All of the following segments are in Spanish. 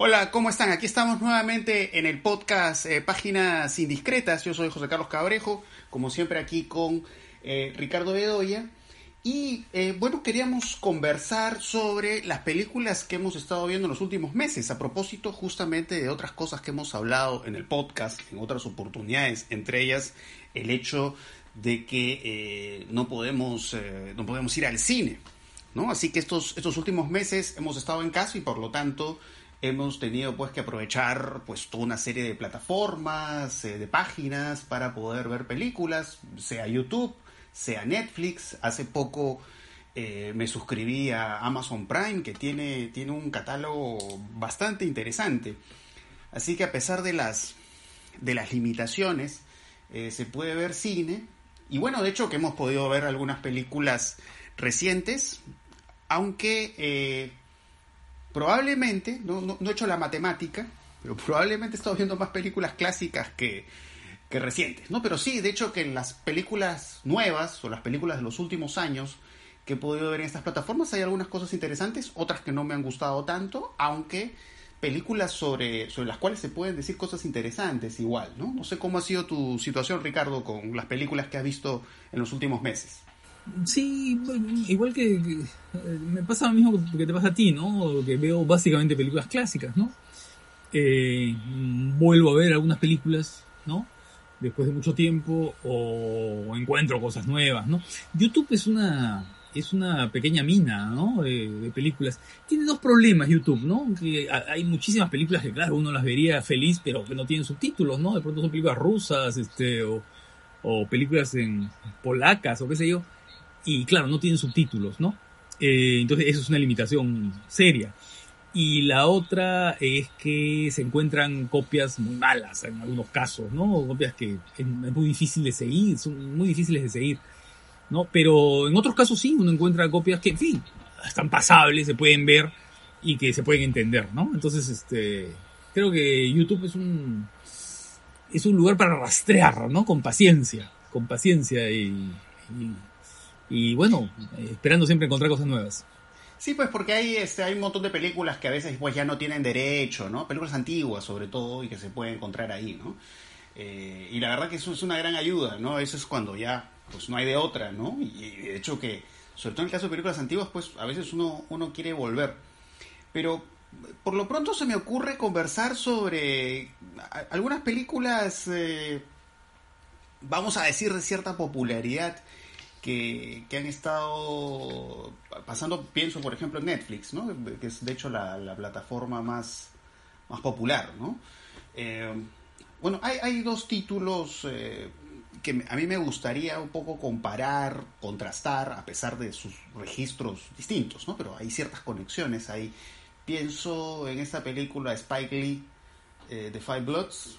Hola, ¿cómo están? Aquí estamos nuevamente en el podcast eh, Páginas Indiscretas. Yo soy José Carlos Cabrejo, como siempre aquí con eh, Ricardo Bedoya. Y eh, bueno, queríamos conversar sobre las películas que hemos estado viendo en los últimos meses, a propósito justamente de otras cosas que hemos hablado en el podcast, en otras oportunidades, entre ellas el hecho de que no, podemos, no podemos ir al cine. ¿no? Así que estos, estos últimos meses hemos estado en casa y por lo tanto hemos tenido pues que aprovechar pues toda una serie de plataformas, eh, de páginas para poder ver películas, sea YouTube, sea Netflix. Hace poco eh, me suscribí a Amazon Prime que tiene, tiene un catálogo bastante interesante. Así que a pesar de las, de las limitaciones, eh, se puede ver cine. Y bueno, de hecho que hemos podido ver algunas películas recientes, aunque probablemente, no, he hecho la matemática, pero probablemente he estado viendo más películas clásicas que, recientes, ¿no? Pero sí, de hecho que en las películas nuevas o las películas de los últimos años que he podido ver en estas plataformas hay algunas cosas interesantes, otras que no me han gustado tanto, aunque películas sobre, sobre las cuales se pueden decir cosas interesantes igual, ¿no? No sé cómo ha sido tu situación, Ricardo, con las películas que has visto en los últimos meses. Sí, igual que, eh, me pasa lo mismo que te pasa a ti, ¿no? Que veo básicamente películas clásicas, ¿no? Eh, vuelvo a ver algunas películas, ¿no? Después de mucho tiempo o encuentro cosas nuevas, ¿no? YouTube es una es una pequeña mina, ¿no? De, películas. Tiene dos problemas YouTube, ¿no? Que hay muchísimas películas que, claro, uno las vería feliz, pero que no tienen subtítulos, ¿no? De pronto son películas rusas, este, o, o películas en polacas, o qué sé yo y claro, no tienen subtítulos, ¿no? Eh, entonces eso es una limitación seria. Y la otra es que se encuentran copias muy malas en algunos casos, ¿no? Copias que es muy difícil de seguir, son muy difíciles de seguir, ¿no? Pero en otros casos sí, uno encuentra copias que, en fin, están pasables, se pueden ver y que se pueden entender, ¿no? Entonces, este, creo que YouTube es un, es un lugar para rastrear, ¿no? Con paciencia, con paciencia y y bueno, esperando siempre encontrar cosas nuevas. Sí, pues porque hay, este, hay un montón de películas que a veces pues ya no tienen derecho, ¿no? Películas antiguas sobre todo y que se pueden encontrar ahí, ¿no? Eh, y la verdad que eso es una gran ayuda, ¿no? Eso es cuando ya pues no hay de otra, ¿no? Y, de hecho que, sobre todo en el caso de películas antiguas, pues a veces uno, uno quiere volver. Pero por lo pronto se me ocurre conversar sobre algunas películas, eh, vamos a decir, de cierta popularidad que, han estado pasando, pienso por ejemplo en Netflix, ¿no? que es de hecho la, plataforma más, más popular. ¿no? Eh, bueno, hay, hay, dos títulos eh, que a mí me gustaría un poco comparar, contrastar, a pesar de sus registros distintos, ¿no? pero hay ciertas conexiones ahí. Pienso en esta película Spike Lee, eh, The Five Bloods,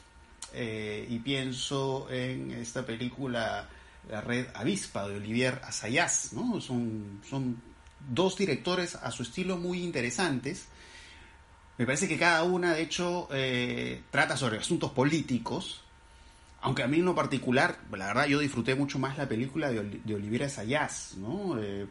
y pienso en esta película la red Avispa de Olivier Assayas, ¿no? Son, son dos directores a su estilo muy interesantes. Me parece que cada una, de hecho, eh, trata sobre asuntos políticos, aunque a mí en lo particular, la verdad, yo disfruté mucho más la película de, de Olivier Assayas, ¿no? Eh,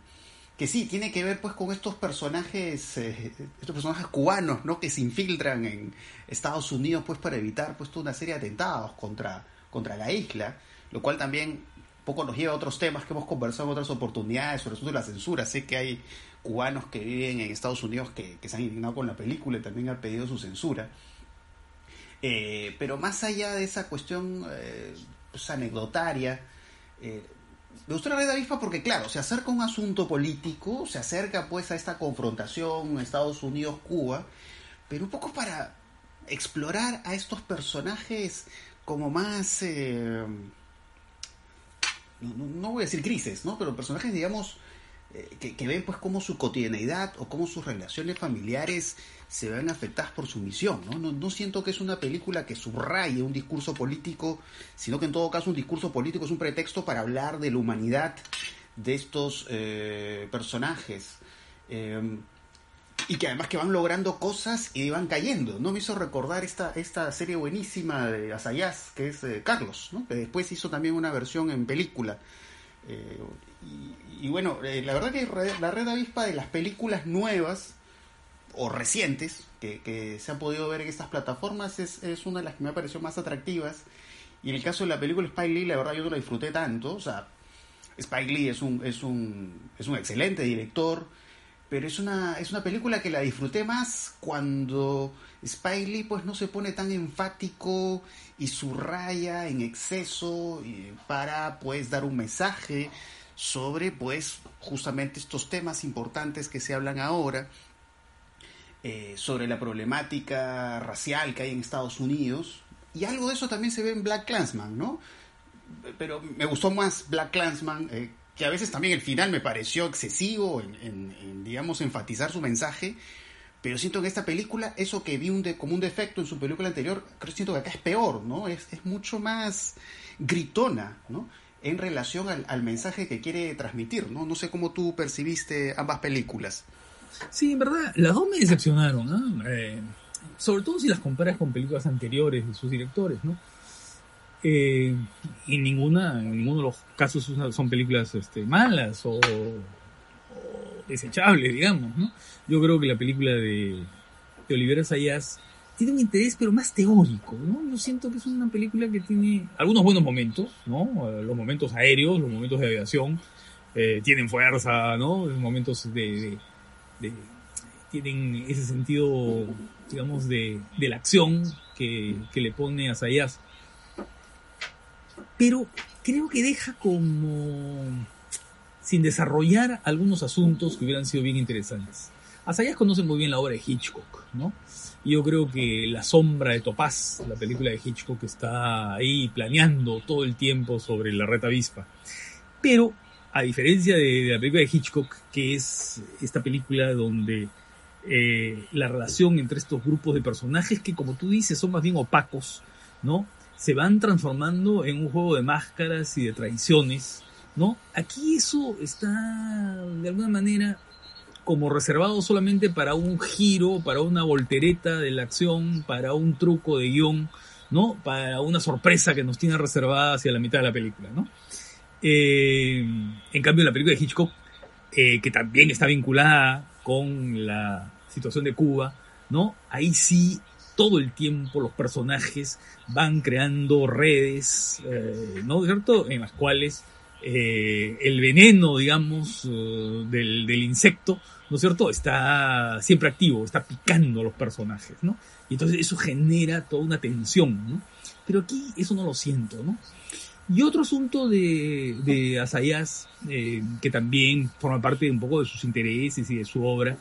que sí, tiene que ver pues con estos personajes, eh, estos personajes cubanos, ¿no? Que se infiltran en Estados Unidos pues para evitar pues toda una serie de atentados contra, contra la isla, lo cual también poco nos lleva a otros temas que hemos conversado en otras oportunidades, sobre todo la censura. Sé que hay cubanos que viven en Estados Unidos que, se han indignado con la película y también han pedido su censura. Eh, pero más allá de esa cuestión eh, pues, anecdotaria, eh, me gustó la red avispa porque, claro, se acerca un asunto político, se acerca pues a esta confrontación Estados Unidos-Cuba, pero un poco para explorar a estos personajes como más no, voy a decir grises, ¿no? Pero personajes, digamos, eh, que, ven pues cómo su cotidianeidad o cómo sus relaciones familiares se ven afectadas por su misión, ¿no? No, siento que es una película que subraye un discurso político, sino que en todo caso un discurso político es un pretexto para hablar de la humanidad de estos eh, personajes. Eh, y que además que van logrando cosas y van cayendo. ¿no? Me hizo recordar esta, esta serie buenísima de Asayas, que es eh, Carlos, ¿no? que después hizo también una versión en película. Eh, y, bueno, eh, la verdad que la red avispa de las películas nuevas, o recientes que, se han podido ver en estas plataformas es, es, una de las que me ha parecido más atractivas. Y en el caso de la película Spike Lee, la verdad yo no la disfruté tanto. O sea, Spike Lee es un, es un, es un excelente director, pero es una, es una película que la disfruté más cuando Spike Lee pues no se pone tan enfático y subraya en exceso para pues dar un mensaje sobre pues justamente estos temas importantes que se hablan ahora eh, sobre la problemática racial que hay en Estados Unidos y algo de eso también se ve en Black Clansman, ¿no? Pero me gustó más Black Clansman, eh, que a veces también el final me pareció excesivo en, digamos, enfatizar su mensaje, pero siento que esta película, eso que vi un como un defecto en su película anterior, creo siento que acá es peor, ¿no? Es, es mucho más gritona, ¿no? En relación al, al, mensaje que quiere transmitir, ¿no? No sé cómo tú percibiste ambas películas. Sí, en verdad, las dos me decepcionaron, ¿no? Eh, sobre todo si las comparas con películas anteriores de sus directores, ¿no? Eh, y ninguna, en ninguno de los casos son películas este, malas o, desechables, digamos, ¿no? Yo creo que la película de, de Olivera Sayas tiene un interés, pero más teórico, ¿no? Yo siento que es una película que tiene algunos buenos momentos, ¿no? Los momentos aéreos, los momentos de aviación, eh, tienen fuerza, ¿no? Los momentos de, tienen ese sentido, digamos, de, la acción que, le pone a Sayas. Pero creo que deja como sin desarrollar algunos asuntos que hubieran sido bien interesantes. Asayas conoce muy bien la obra de Hitchcock, ¿no? Yo creo que La sombra de Topaz, la película de Hitchcock, está ahí planeando todo el tiempo sobre la reta avispa. Pero a diferencia de, la película de Hitchcock, que es esta película donde eh, la relación entre estos grupos de personajes que, como tú dices, son más bien opacos, ¿no? Se van transformando en un juego de máscaras y de traiciones, ¿no? Aquí eso está, de alguna manera, como reservado solamente para un giro, para una voltereta de la acción, para un truco de guion, ¿no? Para una sorpresa que nos tiene reservada hacia la mitad de la película, ¿no? Eh, en cambio, la película de Hitchcock, eh, que también está vinculada con la situación de Cuba, ¿no? Ahí sí, todo el tiempo los personajes van creando redes, eh, ¿no? ¿Cierto? En las cuales el veneno, digamos, del, del, insecto, ¿no es cierto? Está siempre activo, está picando a los personajes, ¿no? Y entonces eso genera toda una tensión, ¿no? Pero aquí eso no lo siento, ¿no? Y otro asunto de, Asayas, eh, que también forma parte un poco de sus intereses y de su obra,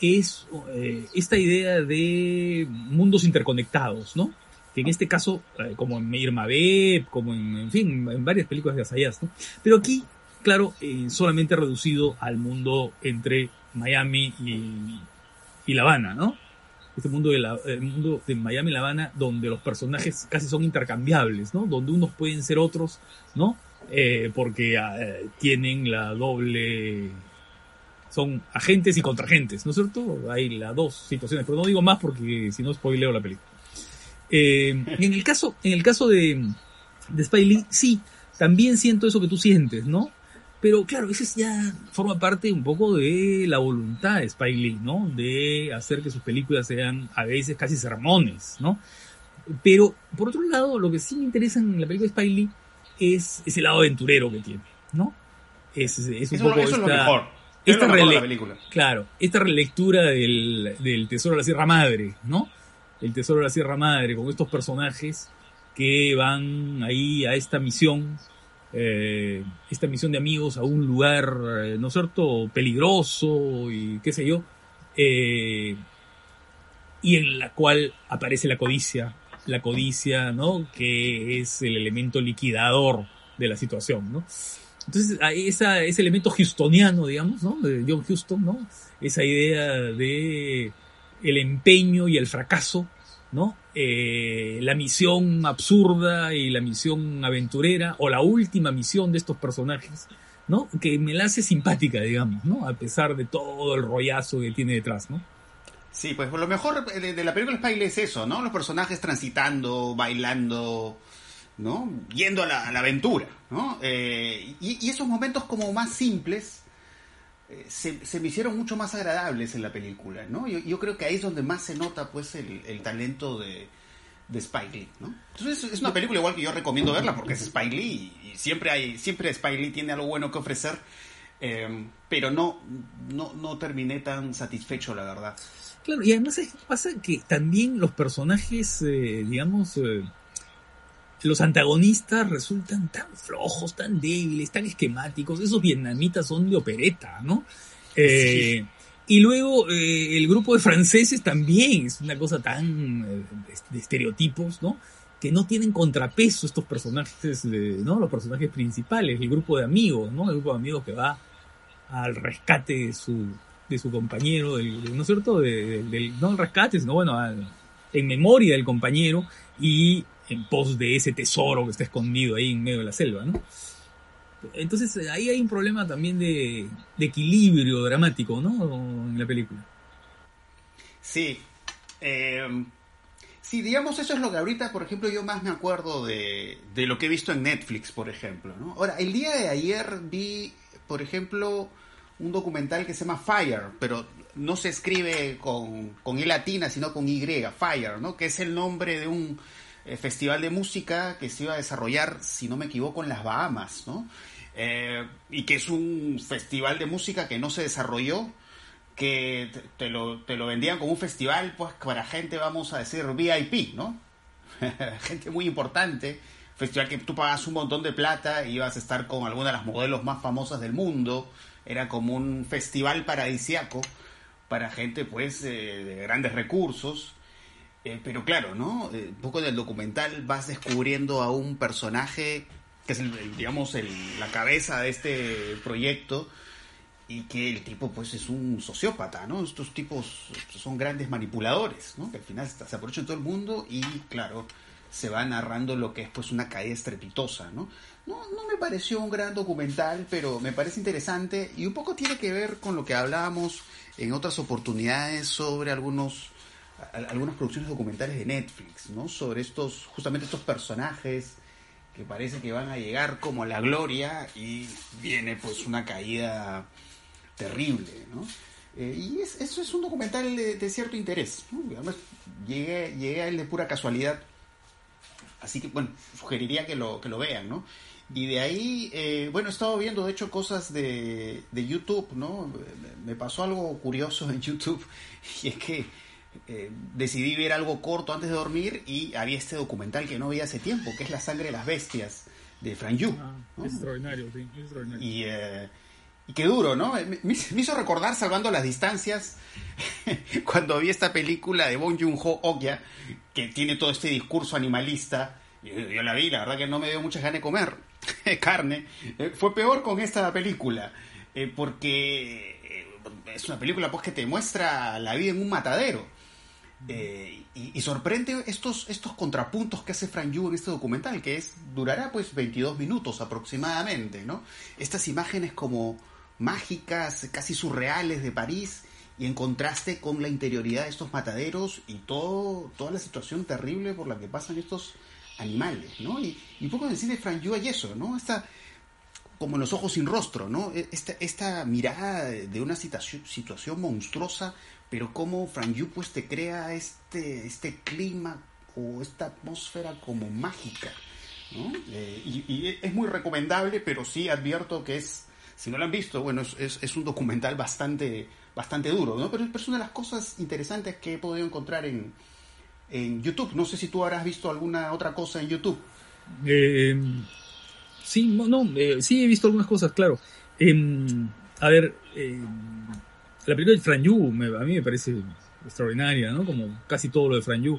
es eh, esta idea de mundos interconectados, ¿no? Que en este caso, eh, como en Mabeb, como en, en, fin, en varias películas de Asayas, ¿no? Pero aquí, claro, solamente reducido al mundo entre Miami y, y La Habana, ¿no? este mundo de, la, mundo de Miami y La Habana, donde los personajes casi son intercambiables, ¿no? Donde unos pueden ser otros, ¿no? Eh, porque eh, tienen la doble... Son agentes y contragentes, ¿no es cierto? Hay las dos situaciones, pero no digo más porque si no spoileo la película. Eh, en el caso, en el caso de, de Spy sí, también siento eso que tú sientes, ¿no? Pero claro, eso ya forma parte un poco de la voluntad de Spike Lee, ¿no? De hacer que sus películas sean a veces casi sermones, ¿no? Pero, por otro lado, lo que sí me interesa en la película de Spike Lee es ese lado aventurero que tiene, ¿no? Es, es un poco eso esta, es lo mejor. Esta es la película. Claro, esta relectura del, del Tesoro de la Sierra Madre, ¿no? El Tesoro de la Sierra Madre, con estos personajes que van ahí a esta misión eh, esta misión de amigos a un lugar, eh, ¿no es cierto?, peligroso y qué sé yo, eh, y en la cual aparece la codicia, la codicia, ¿no?, que es el elemento liquidador de la situación, ¿no? Entonces, esa, ese elemento houstoniano, digamos, ¿no? De John Houston, ¿no? Esa idea de el empeño y el fracaso, ¿no? Eh, la misión absurda y la misión aventurera, o la última misión de estos personajes, ¿no? Que me la hace simpática, digamos, ¿no? A pesar de todo el rollazo que tiene detrás, ¿no? Sí, pues lo mejor de, la película Spike es eso, ¿no? Los personajes transitando, bailando, ¿no? Yendo a la, aventura, ¿no? Eh, y, esos momentos como más simples, eh, se, me hicieron mucho más agradables en la película, ¿no? Yo, creo que ahí es donde más se nota, pues, el, talento de, de Spike Lee, ¿no? Entonces es una película igual que yo recomiendo verla porque es Spike Lee y, siempre hay, siempre Spike Lee tiene algo bueno que ofrecer, eh, pero no, no, no terminé tan satisfecho, la verdad. Claro, y además pasa que también los personajes, eh, digamos, eh, los antagonistas resultan tan flojos, tan débiles, tan esquemáticos. Esos vietnamitas son de opereta, ¿no? Eh, y luego el grupo de franceses también es una cosa tan de estereotipos, ¿no? Que no tienen contrapeso estos personajes, ¿no? Los personajes principales, el grupo de amigos, ¿no? El grupo de amigos que va al rescate de su, de su compañero, ¿no es cierto? del, no el rescate, sino bueno, en memoria del compañero y en pos de ese tesoro que está escondido ahí en medio de la selva, ¿no? Entonces ahí hay un problema también de, equilibrio dramático, ¿no? En la película. Sí. Eh, sí, digamos, eso es lo que ahorita, por ejemplo, yo más me acuerdo de, de lo que he visto en Netflix, por ejemplo, ¿no? Ahora, el día de ayer vi, por ejemplo, un documental que se llama Fire, pero no se escribe con, con I latina, sino con Y, Fire, ¿no? Que es el nombre de un eh, festival de música que se iba a desarrollar, si no me equivoco, en las Bahamas, ¿no? Eh, y que es un festival de música que no se desarrolló, que te, lo, te lo vendían como un festival, pues para gente, vamos a decir, VIP, ¿no? gente muy importante, festival que tú pagas un montón de plata y ibas a estar con alguna de las modelos más famosas del mundo, era como un festival paradisiaco para gente pues de grandes recursos. Eh, pero claro, ¿no? Eh, un poco en el documental vas descubriendo a un personaje que es, digamos, el, la cabeza de este proyecto y que el tipo pues es un sociópata, ¿no? Estos tipos son grandes manipuladores, ¿no? Que al final se aprovechan todo el mundo y, claro, se va narrando lo que es pues una caída estrepitosa, ¿no? No, no me pareció un gran documental, pero me parece interesante y un poco tiene que ver con lo que hablábamos en otras oportunidades sobre algunos algunas producciones documentales de Netflix, ¿no? Sobre estos justamente estos personajes que parece que van a llegar como la gloria y viene pues una caída terrible, ¿no? Eh, y eso es un documental de, cierto interés. ¿no? Además, llegué, llegué a él de pura casualidad Así que, bueno, sugeriría que lo, que lo vean, ¿no? Y de ahí, eh, bueno, he estado viendo, de hecho, cosas de, de YouTube, ¿no? Me pasó algo curioso en YouTube y es que eh, decidí ver algo corto antes de dormir y había este documental que no veía hace tiempo, que es La sangre de las bestias, de Fran Yu. Ah, extraordinario, sí, extraordinario. Y, eh, y qué duro, ¿no? Me, hizo recordar, salvando las distancias, cuando vi esta película de Bong Joon-ho, Okja, que tiene todo este discurso animalista. Yo, la vi, la verdad que no me dio muchas ganas de comer carne. Eh, fue peor con esta película, eh, porque eh, es una película pues que te muestra la vida en un matadero. Y, sorprende estos, estos contrapuntos que hace Frank Yu en este documental, que es durará pues 22 minutos aproximadamente, ¿no? Estas imágenes como mágicas, casi surreales de París, y en contraste con la interioridad de estos mataderos y todo, toda la situación terrible por la que pasan estos animales, ¿no? Y, poco cine de Frank Yu hay eso, ¿no? Esta, como en los ojos sin rostro, ¿no? E, esta, esta mirada de una situación, situación monstruosa, pero como Frank Yu pues te crea este, este clima o esta atmósfera como mágica. Eh, y es muy recomendable, pero sí advierto que es si no lo han visto, bueno, es, es, un documental bastante, bastante duro, ¿no? Pero, es una de las cosas interesantes que he podido encontrar en, en YouTube. No sé si tú habrás visto alguna otra cosa en YouTube. Eh, sí, no, eh, sí he visto algunas cosas, claro. Em, a ver, em, la película de Fran Yu a mí me parece extraordinaria, ¿no? Como casi todo lo de Fran Yu.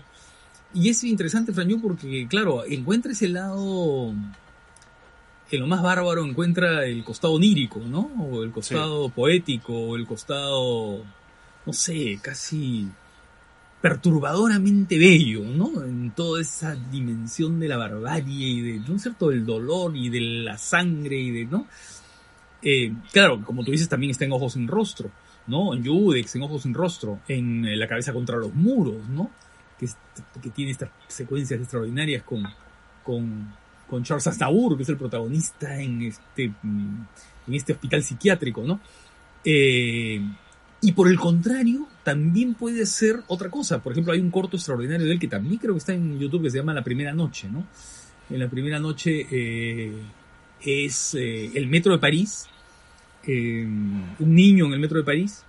Y es interesante Fran Yu porque, claro, encuentra ese lado que lo más bárbaro encuentra el costado onírico, ¿no? O el costado poético, o el costado, no sé, casi perturbadoramente bello, ¿no? En toda esa dimensión de la barbarie y de, ¿no es cierto?, del dolor y de la sangre y de, ¿no? Eh, claro, como tú dices, también está en Ojos sin Rostro, ¿no? En Judex, en Ojos sin Rostro, en eh, La cabeza contra los muros, ¿no? Que, tiene estas secuencias extraordinarias con, con Charles Aznavour, que es el protagonista en este, mm, en este hospital psiquiátrico, ¿no? Eh, y por el contrario, también puede ser otra cosa. Por ejemplo, hay un corto extraordinario de él que también creo que está en YouTube que se llama La Primera Noche, ¿no? En la primera noche eh, es el metro de París, eh, un niño en el metro de París,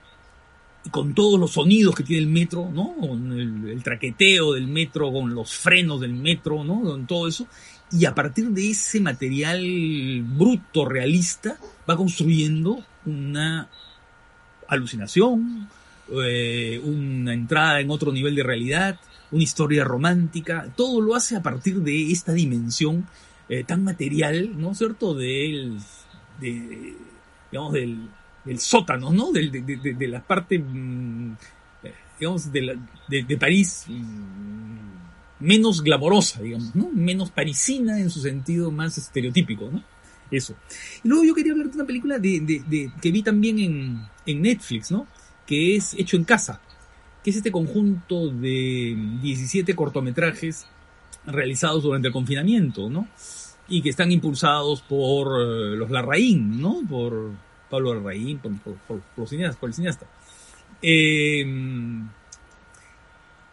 con todos los sonidos que tiene el metro, ¿no? Con el, el, traqueteo del metro, con los frenos del metro, ¿no? Con todo eso. Y a partir de ese material bruto, realista, va construyendo una alucinación, eh, una entrada en otro nivel de realidad, una historia romántica, todo lo hace a partir de esta dimensión eh, tan material, ¿no es cierto?, del, de, digamos, del, del sótano, ¿no?, del, de, de, de, la parte, mmm, digamos, de, de, París mmm, menos glamorosa, digamos, ¿no?, menos parisina en su sentido más estereotípico, ¿no? Eso. Y luego yo quería hablar de una película que vi también en, en Netflix, ¿no? Que es Hecho en Casa, que es este conjunto de 17 cortometrajes realizados durante el confinamiento, ¿no? Y que están impulsados por uh, los Larraín, ¿no? Por Pablo Larraín, por, por, por, por, cineasta, el cineasta. Eh,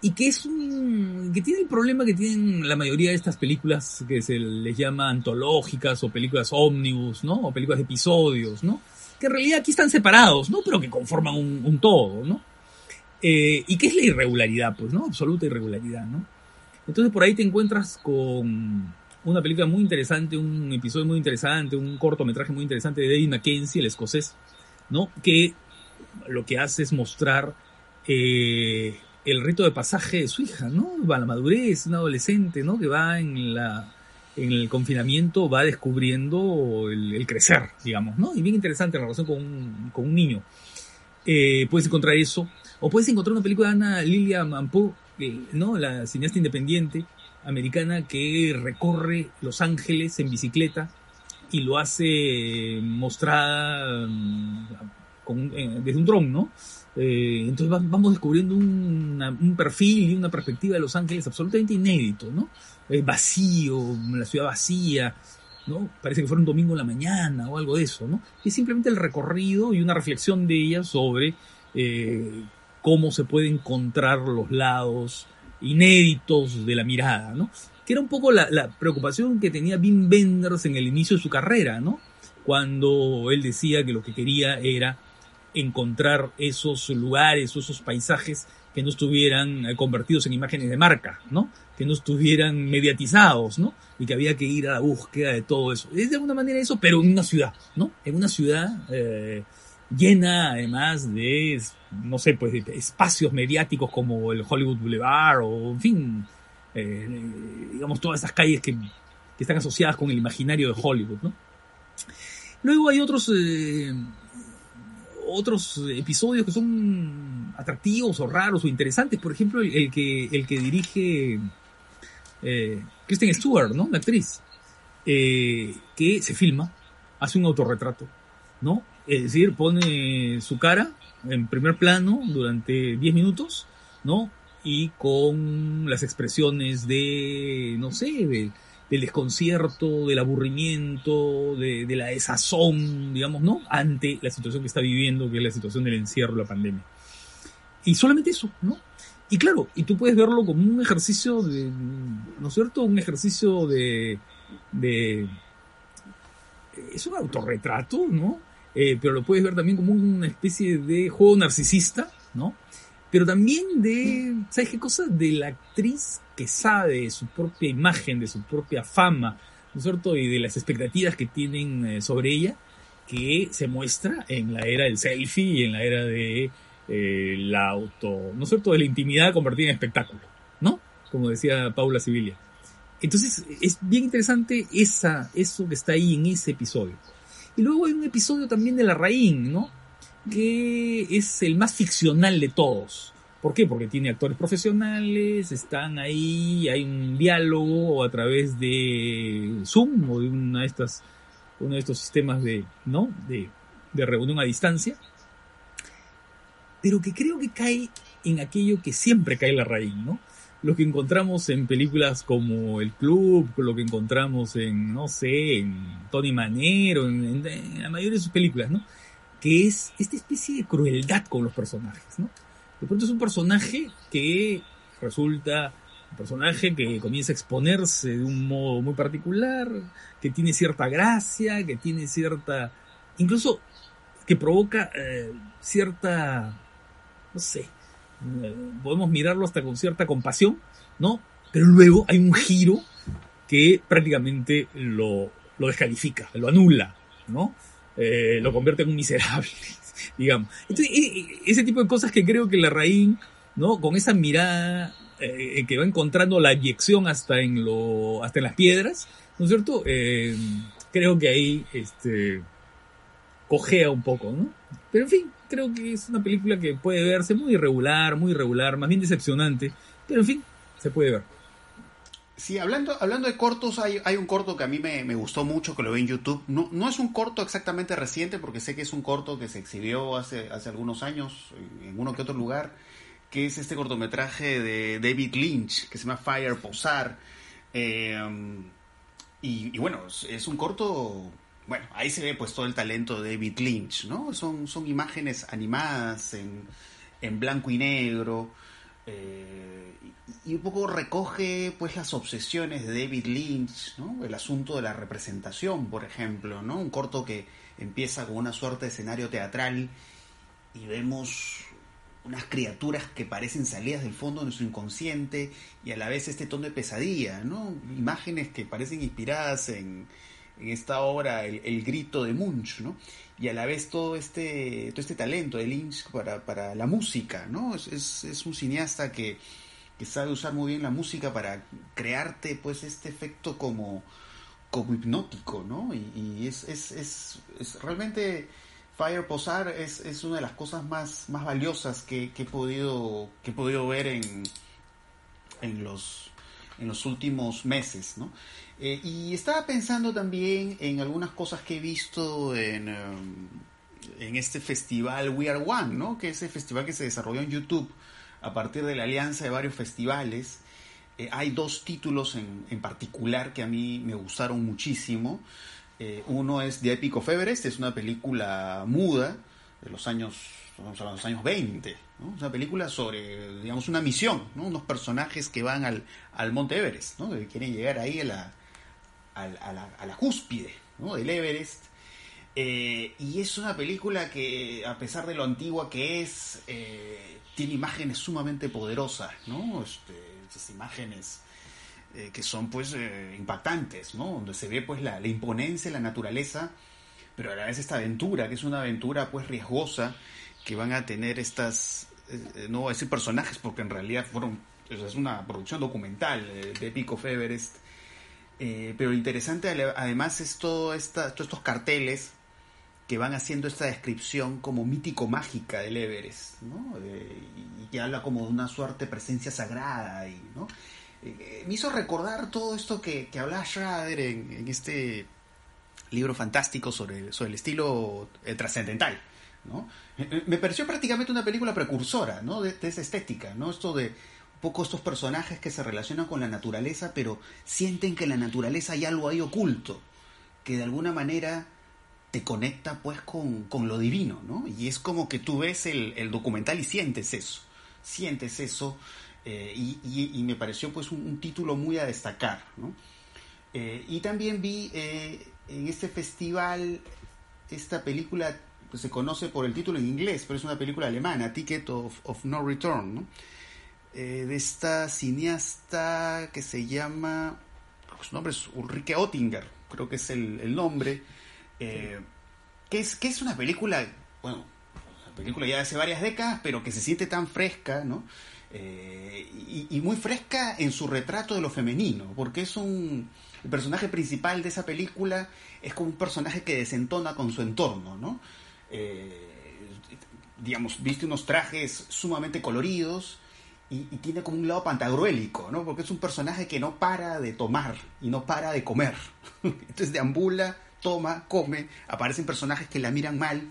y que es un que tiene el problema que tienen la mayoría de estas películas que se les llama antológicas o películas ómnibus, ¿no? O películas de episodios, ¿no? Que en realidad aquí están separados, ¿no? Pero que conforman un, todo, ¿no? Eh, ¿Y qué es la irregularidad? Pues, ¿no? Absoluta irregularidad, ¿no? Entonces por ahí te encuentras con una película muy interesante, un episodio muy interesante, un cortometraje muy interesante de David Mackenzie, el escocés, ¿no? Que lo que hace es mostrar eh, el rito de pasaje de su hija, ¿no? Va a la madurez, un adolescente, ¿no? Que va en la en el confinamiento va descubriendo el, crecer, digamos, ¿no? Y bien interesante la relación con un, con un niño. Eh, puedes encontrar eso, o puedes encontrar una película de Ana Lilia Mampou, eh, ¿no? La cineasta independiente americana que recorre Los Ángeles en bicicleta y lo hace mostrada con, eh, desde un dron, ¿no? Eh, entonces vamos descubriendo un perfil y una perspectiva de Los Ángeles absolutamente inédito, ¿no? Eh, vacío, la ciudad vacía, ¿no? Parece que fuera un domingo en la mañana o algo de eso, ¿no? Es simplemente el recorrido y una reflexión de ella sobre eh, cómo se pueden encontrar los lados inéditos de la mirada, ¿no? Que era un poco la, preocupación que tenía Wim Wenders en el inicio de su carrera, ¿no? Cuando él decía que lo que quería era encontrar esos lugares esos paisajes que no estuvieran convertidos en imágenes de marca, ¿no? Que no estuvieran mediatizados, ¿no? Y que había que ir a la búsqueda de todo eso. Es de alguna manera eso, pero en una ciudad, ¿no? En una ciudad eh, llena además de, no sé, pues espacios mediáticos como el Hollywood Boulevard o, en fin, eh, digamos, todas esas calles que, que, están asociadas con el imaginario de Hollywood, ¿no? Luego hay otros... Eh, otros episodios que son atractivos o raros o interesantes. Por ejemplo, el, el que, el que dirige eh, Kristen Stewart, ¿no? La actriz. Eh, que se filma, hace un autorretrato, ¿no? Es decir, pone su cara en primer plano durante 10 minutos, ¿no? Y con las expresiones de, no sé, de, del desconcierto, del aburrimiento, de, de, la desazón, digamos, ¿no? Ante la situación que está viviendo, que es la situación del encierro, la pandemia. Y solamente eso, ¿no? Y claro, y tú puedes verlo como un ejercicio de, ¿no es cierto? Un ejercicio de, de es un autorretrato, ¿no? Eh, pero lo puedes ver también como una especie de juego narcisista, ¿no? Pero también de, ¿sabes qué cosa? De la actriz que sabe de su propia imagen, de su propia fama, ¿no es cierto? Y de las expectativas que tienen eh, sobre ella, que se muestra en la era del selfie y en la era de eh, la auto, ¿no es cierto? De la intimidad convertida en espectáculo, ¿no? Como decía Paula Sibilia. Entonces, es bien interesante esa, eso que está ahí en ese episodio. Y luego hay un episodio también de La Raín, ¿no? Que es el más ficcional de todos. ¿Por qué? Porque tiene actores profesionales, están ahí, hay un diálogo a través de Zoom o de una de estas, uno de estos sistemas de, ¿no? De, de reunión a distancia. Pero que creo que cae en aquello que siempre cae la raíz, ¿no? Lo que encontramos en películas como El Club, lo que encontramos en, no sé, en Tony Manero, en, en, la mayoría de sus películas, ¿no? que es esta especie de crueldad con los personajes, ¿no? De pronto es un personaje que resulta un personaje que comienza a exponerse de un modo muy particular, que tiene cierta gracia, que tiene cierta... incluso que provoca eh, cierta... no sé, podemos mirarlo hasta con cierta compasión, ¿no? Pero luego hay un giro que prácticamente lo, lo descalifica, lo anula, ¿no? Eh, lo convierte en un miserable, digamos. Entonces, e, e, ese tipo de cosas que creo que la raíz, ¿no? Con esa mirada eh, que va encontrando la eyección hasta en lo, hasta en las piedras, ¿no es cierto? Eh, creo que ahí, este, cojea un poco, ¿no? Pero en fin, creo que es una película que puede verse muy irregular, muy irregular, más bien decepcionante, pero en fin, se puede ver. Sí, hablando, hablando de cortos, hay, hay un corto que a mí me, gustó mucho, que lo vi en YouTube. No, no es un corto exactamente reciente, porque sé que es un corto que se exhibió hace, hace algunos años en uno que otro lugar, que es este cortometraje de David Lynch, que se llama Fire Posar. Eh, y, bueno, es un corto bueno, ahí se ve pues todo el talento de David Lynch, ¿no? Son, son imágenes animadas en, en blanco y negro, eh, y, un poco recoge pues las obsesiones de David Lynch, ¿no? El asunto de la representación, por ejemplo, ¿no? Un corto que empieza con una suerte de escenario teatral y vemos unas criaturas que parecen salidas del fondo de nuestro inconsciente y a la vez este tono de pesadilla, ¿no? Imágenes que parecen inspiradas en, en esta obra el, grito de Munch, ¿no? Y a la vez todo este, todo este talento de Lynch para, para la música, ¿no? Es, es, un cineasta que, que, sabe usar muy bien la música para crearte pues este efecto como, como hipnótico, ¿no? Y, es, es, es, realmente Fire Posar es, es una de las cosas más, más valiosas que, que he podido, que he podido ver en, en los en los últimos meses, ¿no? Eh, y estaba pensando también en algunas cosas que he visto en, um, en este festival We Are One, ¿no? Que es el festival que se desarrolló en YouTube a partir de la alianza de varios festivales. Eh, hay dos títulos en, en, particular que a mí me gustaron muchísimo. Eh, uno es The Epic of Everest, es una película muda de los años, vamos a los años 20, ¿no? Es una película sobre, digamos, una misión, ¿no? Unos personajes que van al, al Monte Everest, ¿no? Que quieren llegar ahí a la, a, la, cúspide del Everest. Eh, y es una película que, a pesar de lo antigua que es, eh, tiene imágenes sumamente poderosas, ¿no? Este, esas imágenes eh, que son pues impactantes, ¿no? Donde se ve pues la, imponencia, la naturaleza, pero a la vez esta aventura, que es una aventura pues riesgosa, que van a tener estas, no voy a decir personajes, porque en realidad fueron, es una producción documental de Pico Everest, eh, pero interesante además es todo todos estos carteles que van haciendo esta descripción como mítico-mágica del Everest, ¿no? Eh, y que habla como de una suerte presencia sagrada. Y, ¿no? Eh, me hizo recordar todo esto que, que hablaba Schrader en, este libro fantástico sobre, sobre el estilo trascendental. ¿no? Me pareció prácticamente una película precursora ¿no? de, de esa estética, ¿no? esto de poco estos personajes que se relacionan con la naturaleza, pero sienten que en la naturaleza hay algo ahí oculto, que de alguna manera te conecta pues con, lo divino, ¿no? Y es como que tú ves el, documental y sientes eso, sientes eso, eh, y, me pareció pues un, título muy a destacar, ¿no? Eh, y también vi eh, en este festival esta película, pues se conoce por el título en inglés, pero es una película alemana, Ticket of, of No Return, ¿no? Eh, de esta cineasta que se llama, su nombre es Ulrike Oettinger, creo que es el, nombre, eh, que, es, que es una película, bueno, una película ya de hace varias décadas, pero que se siente tan fresca, ¿no? Eh, y, muy fresca en su retrato de lo femenino, porque es un... El personaje principal de esa película es como un personaje que desentona con su entorno, ¿no? digamos, viste unos trajes sumamente coloridos, y, tiene como un lado pantagruélico, ¿no? Porque es un personaje que no para de tomar y no para de comer. Entonces deambula, toma, come, aparecen personajes que la miran mal,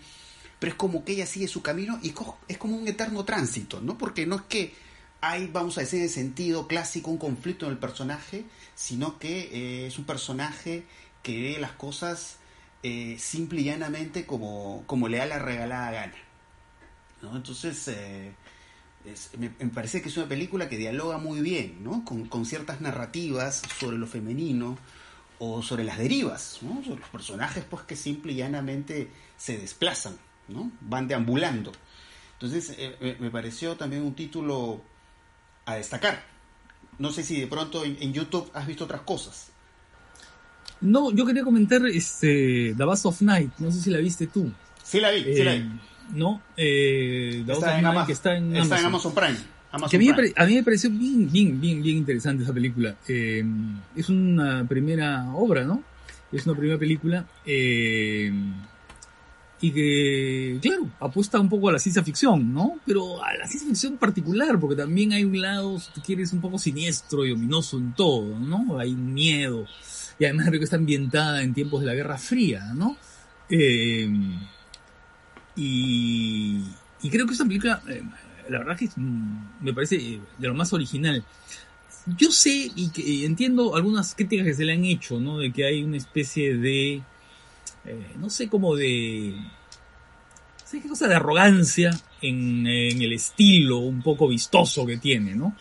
pero es como que ella sigue su camino y es como un eterno tránsito, ¿no? Porque no es que hay, vamos a decir en sentido clásico, un conflicto en el personaje, sino que eh, es un personaje que ve las cosas eh, simple y llanamente como, como le da la regalada gana. ¿no? Entonces, eh, me, parece que es una película que dialoga muy bien ¿no? con, con, ciertas narrativas sobre lo femenino o sobre las derivas, ¿no? sobre los personajes pues, que simple y llanamente se desplazan, ¿no? van deambulando. Entonces, eh, me pareció también un título a destacar. No sé si de pronto en YouTube has visto otras cosas. No, yo quería comentar este, The Bass of Night, no sé si la viste tú. Sí la vi, sí la vi. No, eh, The está, en Night, que está en está Amazon. Prime. a, mí a, mí me pareció bien, bien, bien, bien interesante esa película. Eh, es una primera obra, ¿no? Es una primera película. Eh, y que, claro, apuesta un poco a la ciencia ficción, ¿no? Pero a la ciencia ficción particular, porque también hay un lado, si tú quieres, un poco siniestro y ominoso en todo, ¿no? Hay un miedo y además creo que está ambientada en tiempos de la Guerra Fría, ¿no? Eh, y, creo que esta película, eh, la verdad que mm, me parece eh, de lo más original. Yo sé y, que, entiendo algunas críticas que se le han hecho, ¿no? De que hay una especie de, no sé, como de, sé qué cosa de arrogancia en, en el estilo un poco vistoso que tiene, ¿no?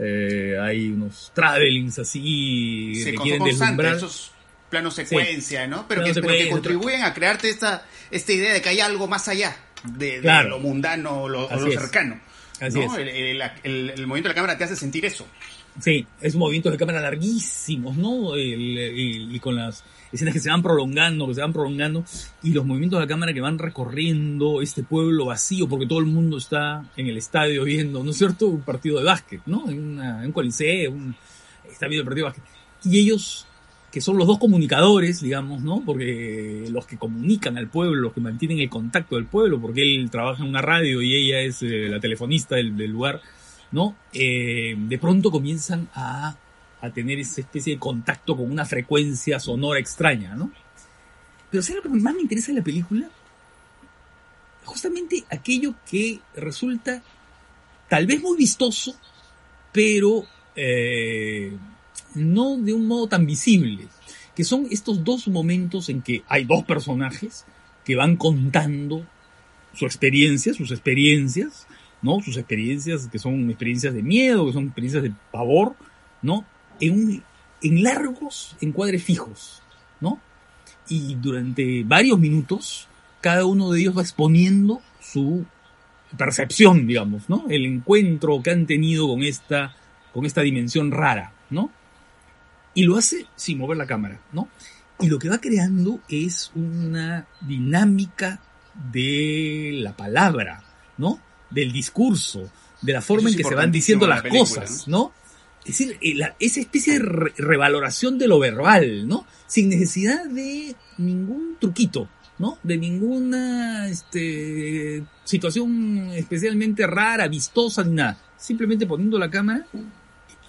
Eh, hay unos travelings así que quieren deslumbrar. Esos planos secuencia, ¿no? Pero, que, contribuyen a crearte esta, esta idea de que hay algo más allá de, lo mundano o lo, cercano. Así El, el, movimiento de la cámara te hace sentir eso. Sí, es un movimiento de cámara larguísimos, ¿no? y con las escenas que se van prolongando, que se van prolongando, y los movimientos de la cámara que van recorriendo este pueblo vacío, porque todo el mundo está en el estadio viendo, ¿no es cierto?, un partido de básquet, ¿no? En, un coliseo, un, está viendo el partido de básquet. Y ellos, que son los dos comunicadores, digamos, ¿no? Porque los que comunican al pueblo, los que mantienen el contacto del pueblo, porque él trabaja en una radio y ella es eh, la telefonista del, lugar, ¿no? Eh, de pronto comienzan a a tener esa especie de contacto con una frecuencia sonora extraña, ¿no? Pero ¿sabes lo que más me interesa de la película? Justamente aquello que resulta tal vez muy vistoso, pero eh, no de un modo tan visible, que son estos dos momentos en que hay dos personajes que van contando su experiencia, sus experiencias, ¿no? Sus experiencias que son experiencias de miedo, que son experiencias de pavor, ¿no? en, en largos encuadres fijos, ¿no? Y durante varios minutos, cada uno de ellos va exponiendo su percepción, digamos, ¿no? El encuentro que han tenido con esta, con esta dimensión rara, ¿no? Y lo hace sin mover la cámara, ¿no? Y lo que va creando es una dinámica de la palabra, ¿no? Del discurso, de la forma en que se van diciendo las cosas, ¿no? Es decir, eh, esa especie de revaloración de lo verbal, ¿no? Sin necesidad de ningún truquito, ¿no? De ninguna este, situación especialmente rara, vistosa, ni nada. Simplemente poniendo la cámara.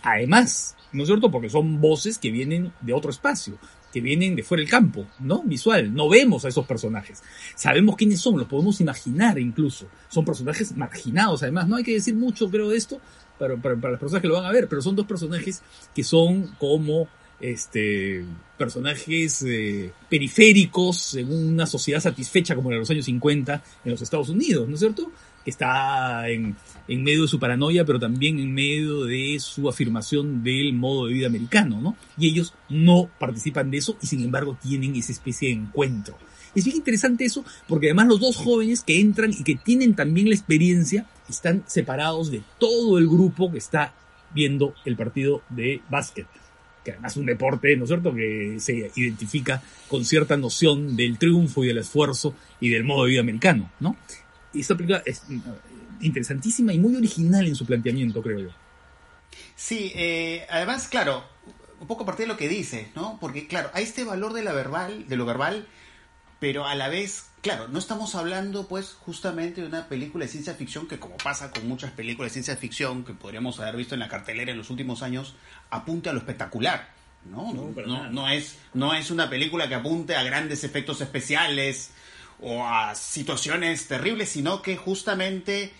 Además, ¿no es cierto? Porque son voces que vienen de otro espacio, que vienen de fuera del campo, ¿no? Visual. No vemos a esos personajes. Sabemos quiénes son, los podemos imaginar incluso. Son personajes marginados, además. No hay que decir mucho, creo, de esto, para, para, las personas que lo van a ver, pero son dos personajes que son como este personajes eh, periféricos en una sociedad satisfecha como la de los años 50 en los Estados Unidos, ¿no es cierto? Está en, en medio de su paranoia, pero también en medio de su afirmación del modo de vida americano, ¿no? Y ellos no participan de eso y sin embargo tienen esa especie de encuentro. Es bien interesante eso porque además los dos jóvenes que entran y que tienen también la experiencia están separados de todo el grupo que está viendo el partido de básquet, que además es un deporte, ¿no es cierto?, que se identifica con cierta noción del triunfo y del esfuerzo y del modo de vida americano, ¿no? Y esta película es mm, interesantísima y muy original en su planteamiento, creo yo. Sí, eh, además, claro, un poco a partir de lo que dice, ¿no? Porque, claro, hay este valor de, la verbal, de lo verbal, pero a la vez claro, no estamos hablando pues justamente de una película de ciencia ficción que como pasa con muchas películas de ciencia ficción que podríamos haber visto en la cartelera en los últimos años, apunte a lo espectacular. No, no, no, es, no es una película que apunte a grandes efectos especiales o a situaciones terribles, sino que justamente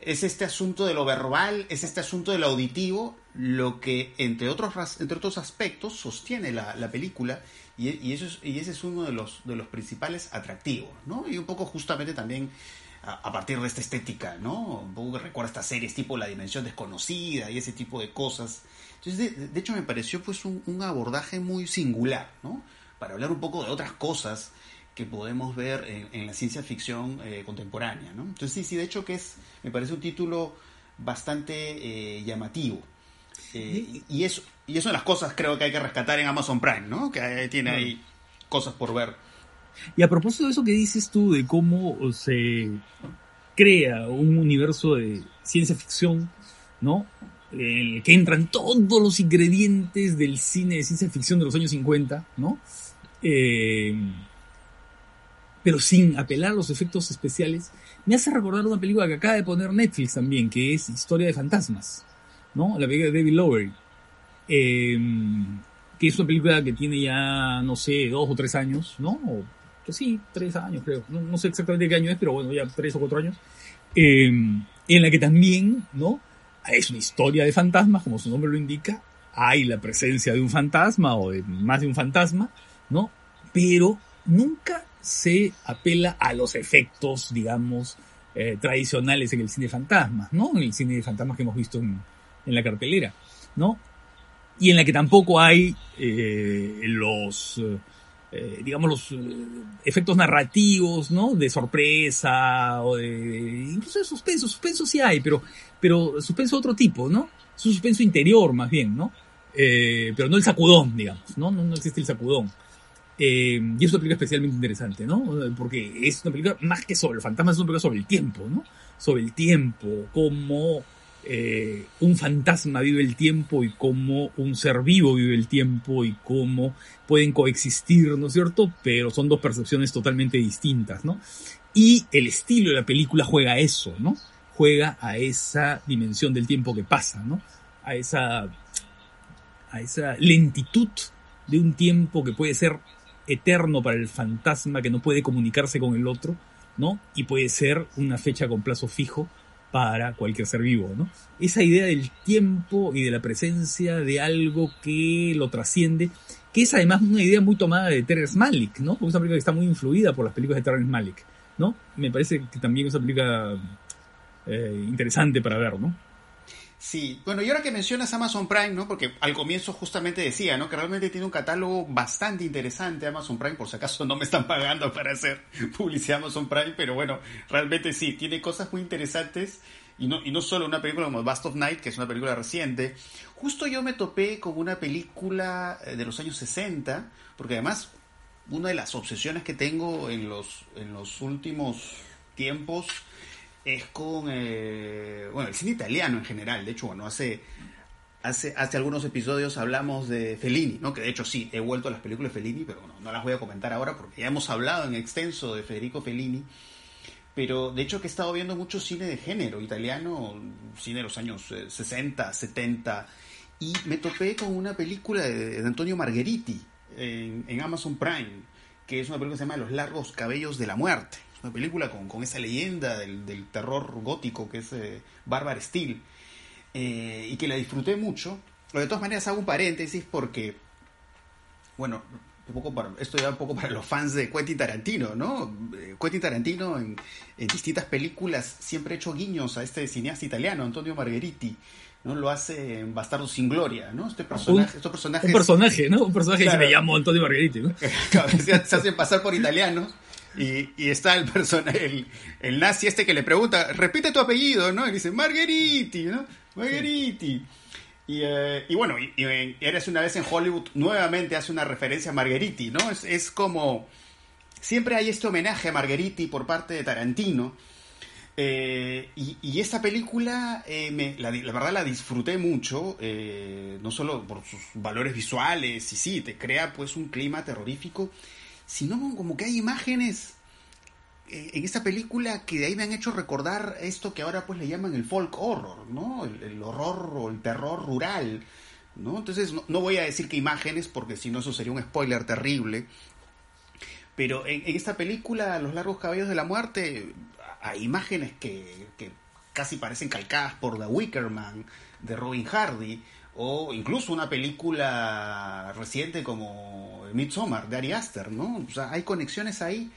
es este asunto de lo verbal, es este asunto de lo auditivo, lo que, entre otros, entre otros aspectos, sostiene la, película y, eso y ese es uno de los, de los principales atractivos, ¿no? Y un poco justamente también a, partir de esta estética, ¿no? Un poco recuerda estas series tipo La Dimensión Desconocida y ese tipo de cosas. Entonces, de, hecho, me pareció pues un, abordaje muy singular, ¿no? Para hablar un poco de otras cosas que podemos ver en, la ciencia ficción eh, contemporánea, ¿no? Entonces, sí, sí, de hecho que es, me parece un título bastante eh, llamativo. Eh, y, eso, y eso de las cosas creo que hay que rescatar en Amazon Prime, ¿no? Que tiene ahí cosas por ver. Y a propósito de eso que dices tú, de cómo se crea un universo de ciencia ficción, ¿no? En el que entran todos los ingredientes del cine de ciencia ficción de los años 50, ¿no? Eh, pero sin apelar a los efectos especiales, me hace recordar una película que acaba de poner Netflix también, que es Historia de Fantasmas, ¿no? La película de David Lowery. Eh, que es una película que tiene ya, no sé, dos o tres años, ¿no? sí, tres años creo, no, sé exactamente qué año es, pero bueno, ya tres o cuatro años, eh, en la que también, ¿no? Es una historia de fantasmas, como su nombre lo indica, hay la presencia de un fantasma o de más de un fantasma, ¿no? Pero nunca se apela a los efectos, digamos, eh, tradicionales en el cine de fantasmas, ¿no? En el cine de fantasmas que hemos visto en, la cartelera, ¿no? Y en la que tampoco hay eh, los eh, digamos, los eh, efectos narrativos, ¿no? De sorpresa o de, incluso de suspenso. Suspenso sí hay, pero, pero suspenso de otro tipo, ¿no? Es un suspenso interior más bien, ¿no? Eh, pero no el sacudón, digamos, ¿no? No, existe el sacudón. Y es una película especialmente interesante, ¿no? Porque es una película más que sobre el fantasma, es una película sobre el tiempo, ¿no? Sobre el tiempo, cómo eh, un fantasma vive el tiempo y cómo un ser vivo vive el tiempo y cómo pueden coexistir, ¿no es cierto? Pero son dos percepciones totalmente distintas, ¿no? Y el estilo de la película juega a eso, ¿no? Juega a esa dimensión del tiempo que pasa, ¿no? A esa, a esa lentitud de un tiempo que puede ser eterno para el fantasma que no puede comunicarse con el otro, ¿no? Y puede ser una fecha con plazo fijo para cualquier ser vivo, ¿no? Esa idea del tiempo y de la presencia de algo que lo trasciende, que es además una idea muy tomada de Terrence Malick, ¿no? Porque es una película que está muy influida por las películas de Terrence Malick, ¿no? Me parece que también es una película eh, interesante para ver, ¿no? Sí, bueno, y ahora que mencionas Amazon Prime, ¿no? Porque al comienzo justamente decía, ¿no? Que realmente tiene un catálogo bastante interesante Amazon Prime, por si acaso no me están pagando para hacer publicidad Amazon Prime, pero bueno, realmente sí, tiene cosas muy interesantes y no, y no solo una película como Bust of Night, que es una película reciente. Justo yo me topé con una película eh, de los años 60, porque además una de las obsesiones que tengo en los, en los últimos tiempos es con eh, bueno, el cine italiano en general. De hecho, bueno, hace, hace, hace algunos episodios hablamos de Fellini, ¿no? Que de hecho sí, he vuelto a las películas de Fellini, pero no las voy a comentar ahora porque ya hemos hablado en extenso de Federico Fellini. Pero de hecho he estado viendo mucho cine de género italiano, cine de los años 60, eh, 70, y me topé con una película de, Antonio Margheriti en, en Amazon Prime, que es una película que se llama Los largos cabellos de la muerte una película con, esa leyenda del, terror gótico que es eh, Barbara Steele, eh, y que la disfruté mucho. de todas maneras hago un paréntesis porque, bueno, un poco para, esto ya un poco para los fans de Quentin Tarantino, ¿no? Eh, Quentin Tarantino en, distintas películas siempre ha hecho guiños a este cineasta italiano, Antonio Margheriti. ¿No? Lo hace en Bastardo sin Gloria, ¿no? Este personaje, un, estos personajes... Un personaje, ¿no? Un personaje que se me llamo Antonio Margheriti, ¿no? se hacen pasar por italianos y, está el personaje, el, nazi este que le pregunta, repite tu apellido, ¿no? Y dice, Margheriti, ¿no? Margheriti. Y, eh, y, bueno, y, eres una vez en Hollywood, nuevamente hace una referencia a Margheriti, ¿no? Es, como, siempre hay este homenaje a Margheriti por parte de Tarantino. Eh, y, esta película, eh, la, la, verdad la disfruté mucho, no solo por sus valores visuales, y sí, te crea pues un clima terrorífico, sino como que hay imágenes eh, en esta película que de ahí me han hecho recordar esto que ahora pues le llaman el folk horror, ¿no? El, horror o el terror rural, ¿no? Entonces no, voy a decir que imágenes porque si no eso sería un spoiler terrible, pero en, esta película, Los largos cabellos de la muerte, hay imágenes que, que casi parecen calcadas por The Wicker Man de Robin Hardy, o incluso una película reciente como Midsommar de Ari Aster, ¿no? O sea, hay conexiones ahí.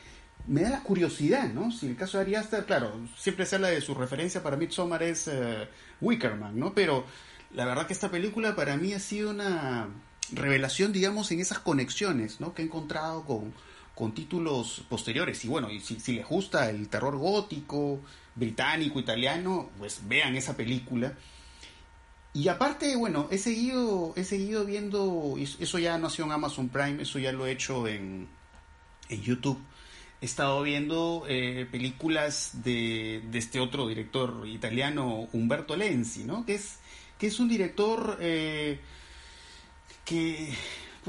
Me da la curiosidad, ¿no? Si el caso de Ari Aster, claro, siempre se habla de su referencia para Midsommar es eh, Wickerman, ¿no? Pero la verdad que esta película para mí ha sido una revelación, digamos, en esas conexiones, ¿no? Que he encontrado con, con títulos posteriores. Y bueno, y si, si les gusta el terror gótico, británico, italiano, pues vean esa película y aparte, bueno, he seguido, he seguido viendo, eso ya nació en Amazon Prime, eso ya lo he hecho en, en YouTube. He estado viendo eh, películas de, de, este otro director italiano, Umberto Lenzi, ¿no? Que es, que es un director eh, que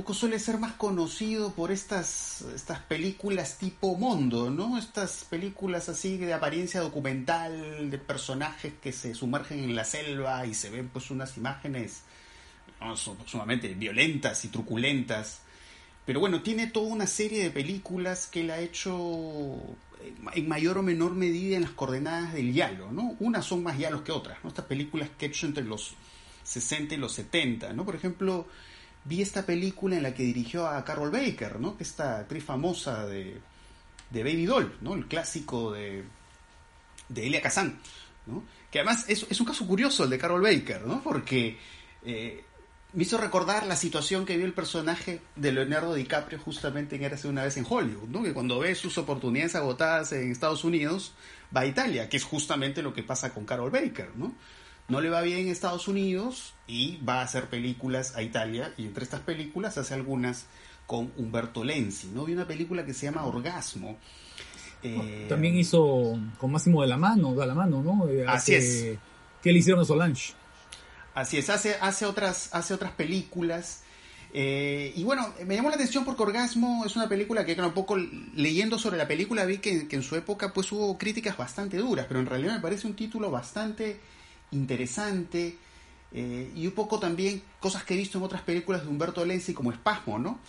poco suele ser más conocido por estas, estas películas tipo Mondo, ¿no? Estas películas así de apariencia documental, de personajes que se sumergen en la selva y se ven pues unas imágenes sumamente violentas y truculentas. Pero bueno, tiene toda una serie de películas que él ha hecho en mayor o menor medida en las coordenadas del Yalo, ¿no? Unas son más Yalos que otras, ¿no? Estas películas que ha hecho entre los 60 y los 70, ¿no? Por ejemplo, vi esta película en la que dirigió a Carol Baker, ¿no? Esta actriz famosa de, de Baby Doll, ¿no? El clásico de, de Elia Kazan, ¿no? Que además es, es, un caso curioso el de Carol Baker, ¿no? Porque eh, me hizo recordar la situación que vio el personaje de Leonardo DiCaprio justamente en Érase una vez en Hollywood, ¿no? Que cuando ve sus oportunidades agotadas en Estados Unidos, va a Italia, que es justamente lo que pasa con Carol Baker, ¿no? No le va bien en Estados Unidos y va a hacer películas a Italia y entre estas películas hace algunas con Humberto Lenzi, ¿no? Vi una película que se llama Orgasmo. Eh, También hizo con Máximo de la Mano, da la mano, ¿no? Eh, así es. ¿Qué le hicieron a Solange? Así es, hace, hace, otras, hace otras películas. Eh, y bueno, me llamó la atención porque Orgasmo es una película que, un poco leyendo sobre la película vi que, que, en su época pues hubo críticas bastante duras, pero en realidad me parece un título bastante interesante eh, y un poco también cosas que he visto en otras películas de Humberto Lenzi como Espasmo, ¿no?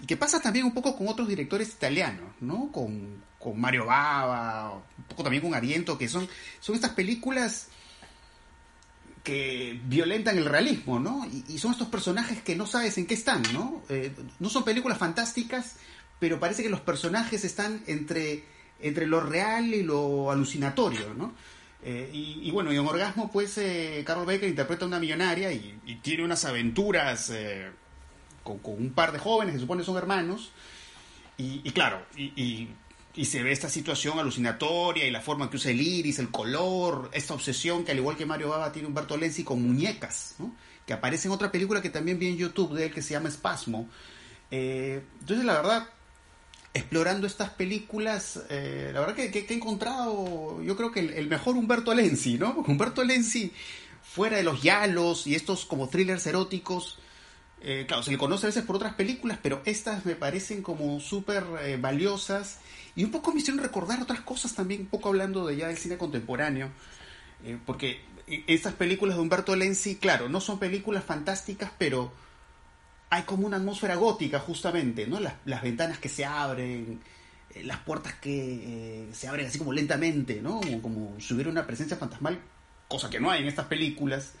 Y que pasa también un poco con otros directores italianos, ¿no? Con, con Mario Bava, un poco también con Ariento, que son, son estas películas que violentan el realismo, ¿no? Y, son estos personajes que no sabes en qué están, ¿no? Eh, no son películas fantásticas, pero parece que los personajes están entre, entre lo real y lo alucinatorio, ¿no? Eh, y, bueno, y en Orgasmo, pues eh, Carol Baker interpreta a una millonaria y, tiene unas aventuras eh, con, un par de jóvenes, se supone son hermanos. Y, claro, y, se ve esta situación alucinatoria y la forma que usa el iris, el color, esta obsesión que al igual que Mario Baba tiene Humberto Lenzi con muñecas, que aparece en otra película que también vi en YouTube de él que se llama Espasmo. entonces, la verdad, explorando estas películas, eh, la verdad que, he encontrado, yo creo que el, mejor Humberto Lenzi, ¿no? Humberto Lenzi, fuera de los yalos y estos como thrillers eróticos, eh, claro, se le conoce a veces por otras películas, pero estas me parecen como súper eh, valiosas y un poco me hicieron recordar otras cosas también, un poco hablando de ya del cine contemporáneo, porque estas películas de Humberto Lenzi, claro, no son películas fantásticas, pero hay como una atmósfera gótica justamente, ¿no? Las, ventanas que se abren, eh, las puertas que eh, se abren así como lentamente, ¿no? Como, si hubiera una presencia fantasmal, cosa que no hay en estas películas.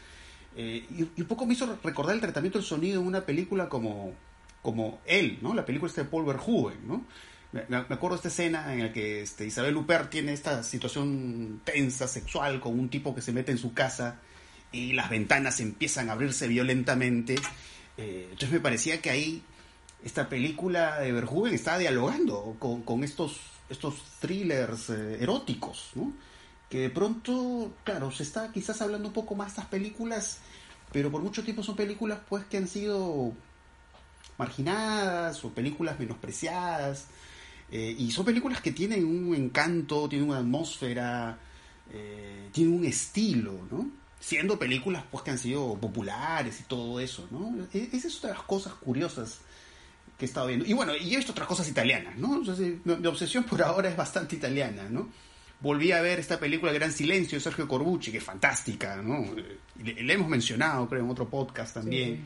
Eh, y, un poco me hizo recordar el tratamiento del sonido en una película como, como Él, ¿no? La película de Paul Verhoeven, ¿no? Me, me, acuerdo de esta escena en la que este, Isabel Huppert tiene esta situación tensa, sexual, con un tipo que se mete en su casa y las ventanas empiezan a abrirse violentamente eh, entonces me parecía que ahí esta película de Verhoeven estaba dialogando con, estos, estos thrillers eh, eróticos, ¿no? Que de pronto, claro, se está quizás hablando un poco más de estas películas, pero por mucho tiempo son películas pues que han sido marginadas o películas menospreciadas. Eh, y son películas que tienen un encanto, tienen una atmósfera, tienen un estilo, ¿no? Siendo películas pues que han sido populares y todo eso, ¿no? Esa es otra de las cosas curiosas que he estado viendo. Y bueno, y he visto otras cosas italianas, ¿no? mi, obsesión por ahora es bastante italiana, ¿no? Volví a ver esta película Gran Silencio de Sergio Corbucci, que es fantástica, ¿no? Le, hemos mencionado, creo, en otro podcast también.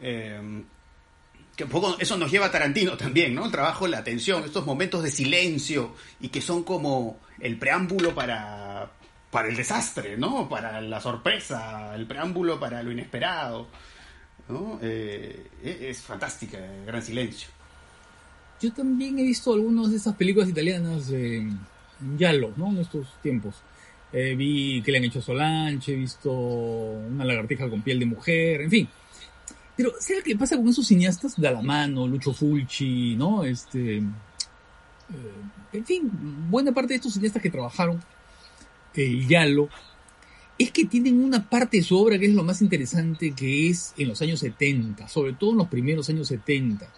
Em, que un poco eso nos lleva a Tarantino también, ¿no? El trabajo, la atención, estos momentos de silencio y que son como el preámbulo para, para el desastre, ¿no? Para la sorpresa, el preámbulo para lo inesperado. ¿no? Eh, e, es fantástica, Gran Silencio. Yo también he visto algunas de esas películas italianas en Yalo, ¿no? En estos tiempos. Eh, vi que le han hecho Solange, he visto una lagartija con piel de mujer, en fin. Pero, ¿sabes qué pasa con esos cineastas? mano Lucho Fulci, ¿no? Este. Eh, en fin, buena parte de estos cineastas que trabajaron el Yalo es que tienen una parte de su obra que es lo más interesante, que es en los años 70, sobre todo en los primeros años 70,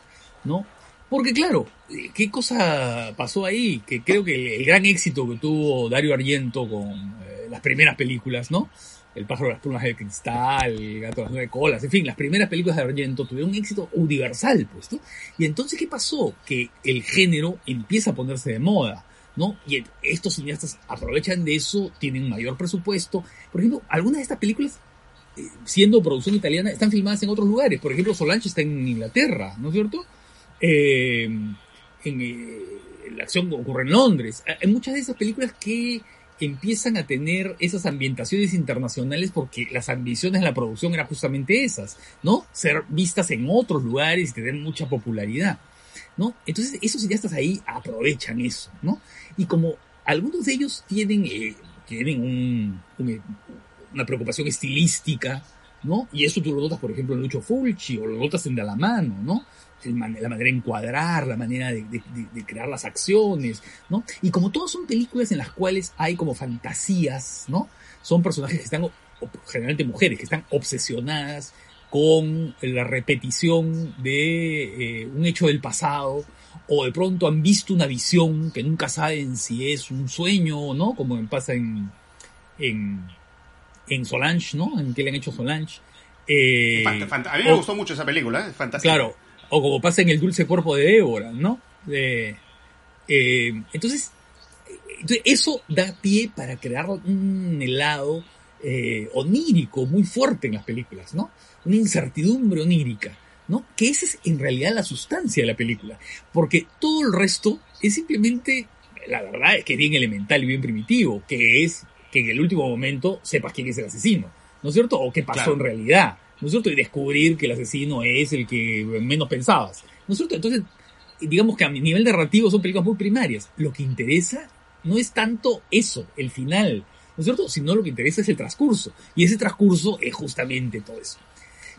¿no? Porque claro, ¿qué cosa pasó ahí? Que creo que el, gran éxito que tuvo Dario Argento con eh, las primeras películas, ¿no? El pájaro de las plumas de cristal, El gato de las nueve colas, en fin, las primeras películas de Argento tuvieron un éxito universal, pues, ¿no? Y entonces, ¿qué pasó? Que el género empieza a ponerse de moda, ¿no? Y estos cineastas aprovechan de eso, tienen mayor presupuesto. Por ejemplo, algunas de estas películas eh, siendo producción italiana, están filmadas en otros lugares. Por ejemplo, Solange está en Inglaterra, ¿no es cierto? Eh, en, eh, la acción ocurre en Londres. Hay muchas de esas películas que empiezan a tener esas ambientaciones internacionales porque las ambiciones de la producción eran justamente esas, ¿no? Ser vistas en otros lugares y tener mucha popularidad, ¿no? Entonces esos cineastas ahí aprovechan eso, ¿no? Y como algunos de ellos tienen, eh, tienen una preocupación estilística, ¿no? Y eso tú lo notas, por ejemplo, en Lucho Fulci o lo notas en Dalamano, ¿no? la manera de encuadrar, la manera de, crear las acciones, ¿no? Y como todas son películas en las cuales hay como fantasías, ¿no? Son personajes que están, generalmente mujeres, que están obsesionadas con la repetición de eh, un hecho del pasado, o de pronto han visto una visión que nunca saben si es un sueño o no, como pasa en, en, en Solange, ¿no? En que le han hecho Solange. Eh, a mí me gustó mucho esa película, ¿eh? fantástica. Claro, o como pasa en el dulce cuerpo de Débora, ¿no? Eh, entonces, eso da pie para crear un helado eh, onírico muy fuerte en las películas, ¿no? Una incertidumbre onírica, ¿no? Que esa es en realidad la sustancia de la película, porque todo el resto es simplemente, la verdad es que es bien elemental y bien primitivo, que es que en el último momento sepas quién es el asesino, ¿no es cierto? O qué pasó en realidad. ¿no es cierto? Y descubrir que el asesino es el que menos pensabas, ¿no es cierto? Entonces, digamos que a mi nivel narrativo son películas muy primarias. Lo que interesa no es tanto eso, el final, ¿no es cierto? Sino lo que interesa es el transcurso. Y ese transcurso es justamente todo eso.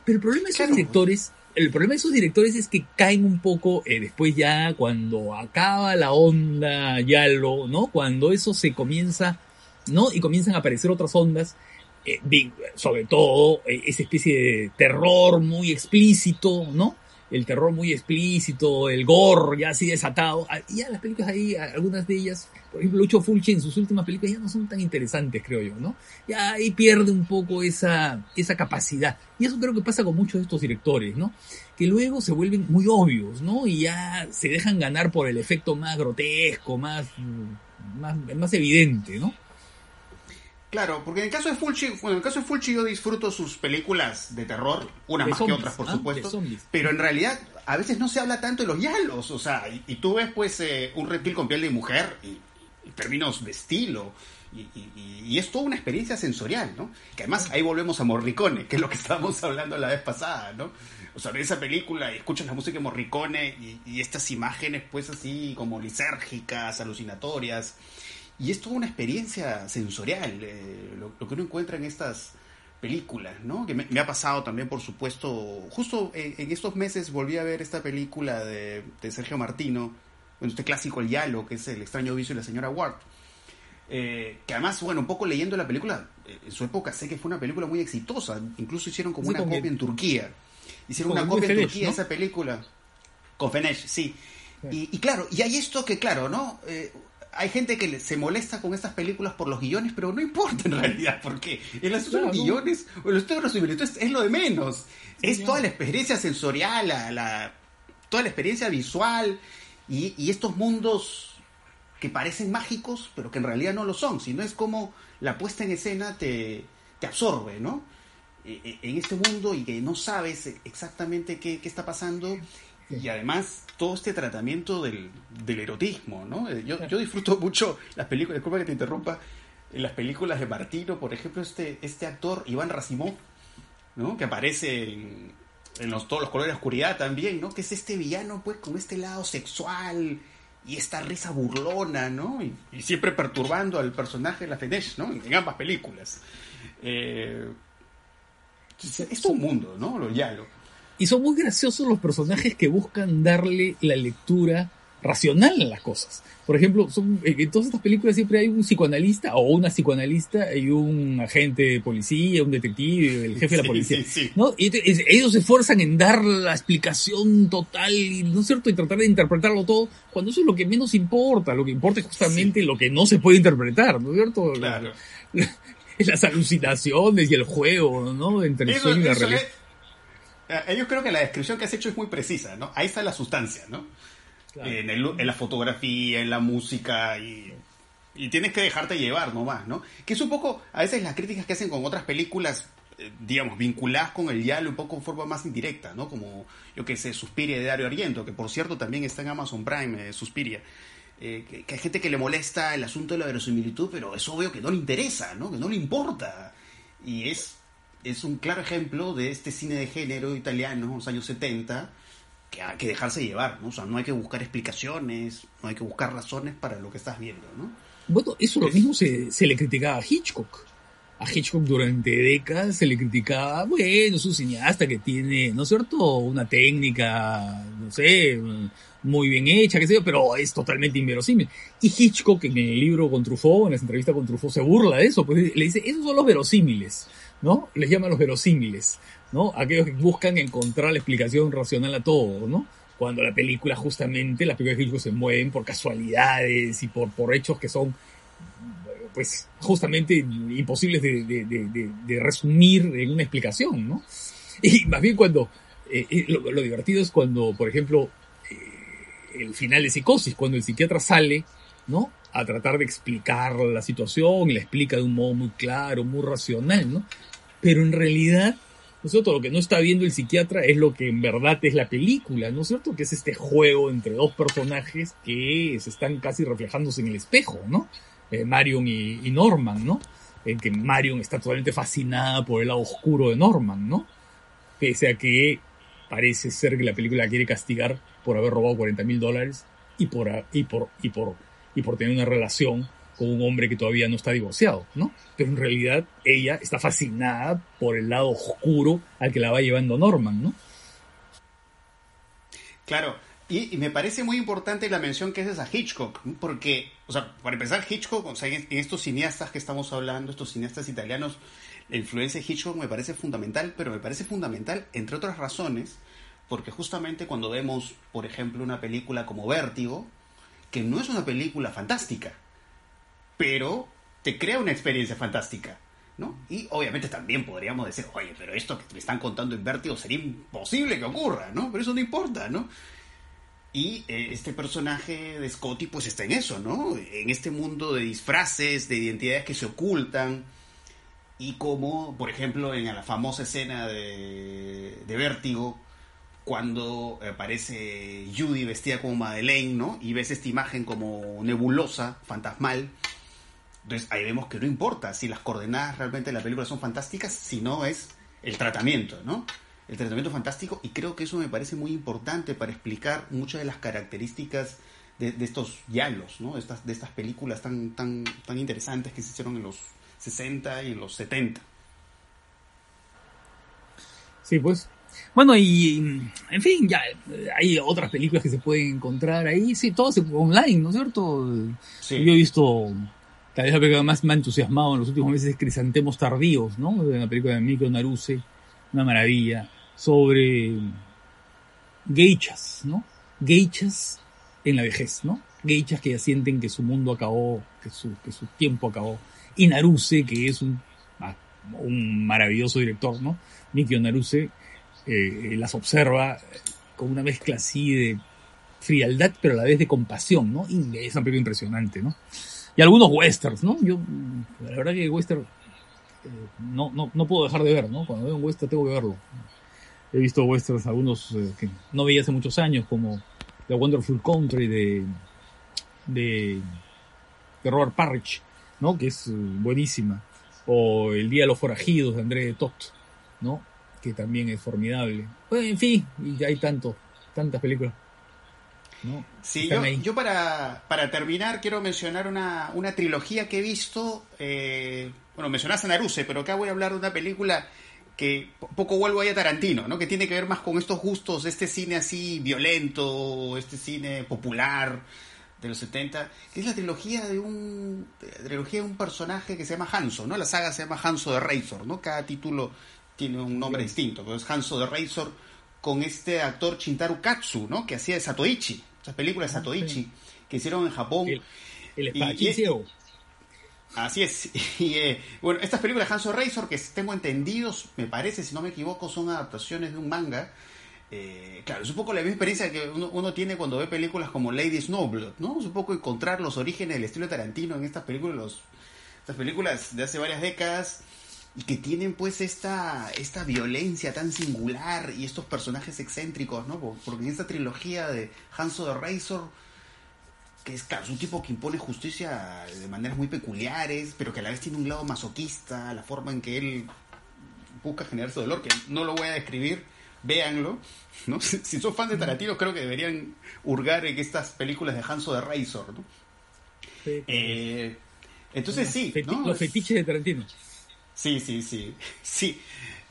Pero el problema de esos directores, el problema de esos directores es que caen un poco eh, después ya cuando acaba la onda, ya lo, ¿no? Cuando eso se comienza, ¿no? Y comienzan a aparecer otras ondas eh, sobre todo eh, esa especie de terror muy explícito, ¿no? El terror muy explícito, el gore ya así desatado. Ah, ya las películas ahí, algunas de ellas, por ejemplo, Lucho Fulci en sus últimas películas ya no son tan interesantes, creo yo, ¿no? Ya ahí pierde un poco esa, esa capacidad. Y eso creo que pasa con muchos de estos directores, ¿no? Que luego se vuelven muy obvios, ¿no? Y ya se dejan ganar por el efecto más grotesco, más, más, más evidente, ¿no? Claro, porque en el caso de Fulci, bueno, en el caso de Fulci yo disfruto sus películas de terror, unas más que otras, por supuesto, pero en realidad a veces no se habla tanto de los yalos, o sea, y, tú ves pues eh, un reptil con piel de mujer y, términos de estilo, y, es toda una experiencia sensorial, ¿no? Que además ahí volvemos a Morricone, que es lo que estábamos hablando la vez pasada, ¿no? O sea, ves esa película y escuchas la música de Morricone y, estas imágenes pues así como lisérgicas, alucinatorias y es toda una experiencia sensorial, eh, lo, que uno encuentra en estas películas, ¿no? Que me, ha pasado también, por supuesto, justo en, estos meses volví a ver esta película de, Sergio Martino, bueno, este clásico El Yalo, que es El extraño vicio de la señora Ward. Eh, que además, bueno, un poco leyendo la película, eh, en su época sé que fue una película muy exitosa, incluso hicieron como una copia en Turquía. Hicieron una copia en Turquía de esa película. Con Fenesh, sí. Y, y, claro, y hay esto que, claro, ¿no? Hay gente que se molesta con estas películas por los guiones, pero no importa en realidad, porque el asunto de los guiones o los temas es, es lo de menos. es toda la experiencia sensorial, la, toda la experiencia visual y, estos mundos que parecen mágicos, pero que en realidad no lo son, sino es como la puesta en escena te, te absorbe, ¿no? E, e, en este mundo y que no sabes exactamente qué, qué está pasando y además todo este tratamiento del, erotismo, ¿no? Eh, yo, yo, disfruto mucho las películas, disculpa que te interrumpa, en las películas de Martino, por ejemplo, este, este actor Iván Racimov, ¿no? Que aparece en, en los, todos los colores de oscuridad también, ¿no? Que es este villano, pues, con este lado sexual y esta risa burlona, ¿no? Y, siempre perturbando al personaje de la Fenesh, ¿no? En, ambas películas. Eh, es un mundo, ¿no? Lo Yalo. Y son muy graciosos los personajes que buscan darle la lectura racional a las cosas. Por ejemplo, son, eh, en todas estas películas siempre hay un psicoanalista o una psicoanalista y un agente de policía, un detective, el jefe de la policía. ¿no? Y ellos se esfuerzan en dar la explicación total, ¿no es cierto? Y tratar de interpretarlo todo, cuando eso es lo que menos importa. Lo que importa es justamente lo que no se puede interpretar, ¿no es cierto? Claro. Las alucinaciones y el juego, ¿no? Entre el sueño y la realidad. Yo creo que la descripción que has hecho es muy precisa, ¿no? Ahí está la sustancia, ¿no? en, la fotografía, en la música y, tienes que dejarte llevar nomás, ¿no? Que es un poco, a veces las críticas que hacen con otras películas, eh, digamos, vinculadas con el diálogo un poco en forma más indirecta, ¿no? Como, yo que sé, Suspiria de Dario Argento, que por cierto también está en Amazon Prime, eh, Suspiria. Eh, que, hay gente que le molesta el asunto de la verosimilitud, pero es obvio que no le interesa, ¿no? Que no le importa. Y es, es un claro ejemplo de este cine de género italiano, los años 70, que hay que dejarse llevar, ¿no? O sea, no hay que buscar explicaciones, no hay que buscar razones para lo que estás viendo, ¿no? Bueno, eso lo mismo se, se le criticaba a Hitchcock. A Hitchcock durante décadas se le criticaba, bueno, es un cineasta que tiene, ¿no es cierto?, una técnica, no sé, muy bien hecha, qué sé yo, pero es totalmente inverosímil. Y Hitchcock en el libro con Truffaut, en las entrevistas con Truffaut, se burla de eso, pues le dice, esos son los verosímiles, ¿no? Les llama los verosímiles. ¿no? Aquellos que buscan encontrar la explicación racional a todo, ¿no? Cuando la película justamente, las películas de se mueven por casualidades y por, por hechos que son, pues, justamente imposibles de, resumir en una explicación, ¿no? Y más bien cuando, eh, eh, lo, divertido es cuando, por ejemplo, eh, el final de Psicosis, cuando el psiquiatra sale, ¿no? A tratar de explicar la situación, la explica de un modo muy claro, muy racional, ¿no? Pero en realidad ¿no es cierto? Lo que no está viendo el psiquiatra es lo que en verdad es la película, ¿no es cierto? Que es este juego entre dos personajes que se están casi reflejándose en el espejo, ¿no? Eh, Marion y, Norman, ¿no? En que Marion está totalmente fascinada por el lado oscuro de Norman, ¿no? Pese a que parece ser que la película quiere castigar por haber robado 40 mil dólares y por, y, por, y, por, y por tener una relación con un hombre que todavía no está divorciado, ¿no? Pero en realidad ella está fascinada por el lado oscuro al que la va llevando Norman, ¿no? Claro, y, me parece muy importante la mención que haces a Hitchcock, porque, o sea, para empezar, Hitchcock, o sea, en estos cineastas que estamos hablando, estos cineastas italianos, la influencia de Hitchcock me parece fundamental, pero me parece fundamental, entre otras razones, porque justamente cuando vemos, por ejemplo, una película como Vértigo, que no es una película fantástica, pero te crea una experiencia fantástica. ¿no? Y obviamente también podríamos decir, oye, pero esto que me están contando en Vértigo sería imposible que ocurra, ¿no? Pero eso no importa, ¿no? Y eh, este personaje de Scotty pues está en eso, ¿no? En este mundo de disfraces, de identidades que se ocultan. Y como, por ejemplo, en la famosa escena de, de Vértigo, cuando aparece Judy vestida como Madeleine, ¿no? Y ves esta imagen como nebulosa, fantasmal entonces ahí vemos que no importa si las coordenadas realmente de la película son fantásticas, sino es el tratamiento, ¿no? El tratamiento fantástico y creo que eso me parece muy importante para explicar muchas de las características de, estos diálogos, ¿no? Estas, de estas películas tan, tan, tan interesantes que se hicieron en los 60 y en los 70. Sí, pues. Bueno, y en fin, ya hay otras películas que se pueden encontrar ahí. Sí, todo se online, ¿no es cierto? Sí. Yo he visto Tal vez la película más me ha entusiasmado en los últimos meses es Crisantemos Tardíos, ¿no? Una película de Mikro Naruse, una maravilla, sobre geichas, ¿no? Geichas en la vejez, ¿no? Geichas que ya sienten que su mundo acabó, que su, que su tiempo acabó. Y Naruse, que es un, ah, un maravilloso director, ¿no? Mikio Naruse eh, las observa con una mezcla así de frialdad, pero a la vez de compasión, ¿no? Y es una película impresionante, ¿no? y algunos westerns, ¿no? Yo, la verdad que western eh, no, no, no puedo dejar de ver, ¿no? Cuando veo un western tengo que verlo. He visto westerns, algunos eh, que no veía hace muchos años, como The Wonderful Country de, de, de Robert Parrish, ¿no? Que es eh, buenísima. O El Día de los Forajidos de André Tot, ¿no? Que también es formidable. Bueno, en fin, y hay tanto, tantas películas. ¿no? Sí, yo, yo, para, para terminar quiero mencionar una, una trilogía que he visto. Eh, bueno, mencionaste a Naruse, pero acá voy a hablar de una película que poco vuelvo ahí a Tarantino, ¿no? Que tiene que ver más con estos gustos de este cine así violento, este cine popular de los 70, que es la trilogía de un trilogía de un personaje que se llama Hanso, ¿no? La saga se llama Hanso de Razor, ¿no? Cada título tiene un nombre distinto, pero es Hanso de Razor con este actor Shintaro Katsu, ¿no? Que hacía de Satoichi, esas películas de ah, Satoichi que hicieron en Japón. El, el Así es. Y eh, bueno, estas películas de Hanso Razor, que tengo entendidos, me parece, si no me equivoco, son adaptaciones de un manga. Eh, claro, es un poco la misma experiencia que uno, tiene cuando ve películas como Lady Snowblood, ¿no? Es un poco encontrar los orígenes del estilo Tarantino en estas películas, estas películas de hace varias décadas que tienen pues esta, esta violencia tan singular y estos personajes excéntricos, ¿no? Porque en esta trilogía de Hanso de Razor que es, claro, es un tipo que impone justicia de maneras muy peculiares, pero que a la vez tiene un lado masoquista, la forma en que él busca generar su dolor, que no lo voy a describir, véanlo. ¿no? Si, son fan de Tarantino, creo que deberían hurgar en estas películas de Hanso de Razor. ¿no? Eh, entonces sí. Los fetiches de Tarantino. Sí, sí, sí. Sí.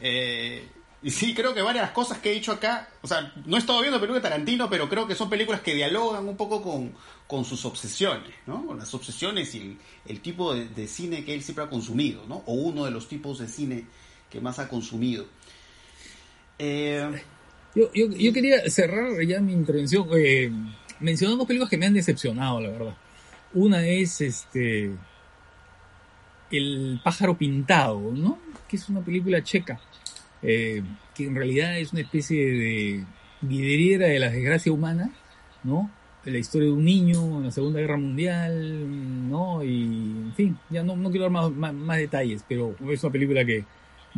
Eh, y sí, creo que varias cosas que he dicho acá, o sea, no he estado viendo películas de Tarantino, pero creo que son películas que dialogan un poco con, con sus obsesiones, ¿no? Con las obsesiones y el, tipo de, cine que él siempre ha consumido, ¿no? O uno de los tipos de cine que más ha consumido. Eh, yo, yo, quería cerrar ya mi intervención eh, mencionando películas que me han decepcionado, la verdad. Una es este El pájaro pintado, ¿no? Que es una película checa eh, que en realidad es una especie de vidriera de la desgracia humana, ¿no? La historia de un niño en la Segunda Guerra Mundial, ¿no? Y, en fin, ya no, quiero dar más, más, detalles, pero es una película que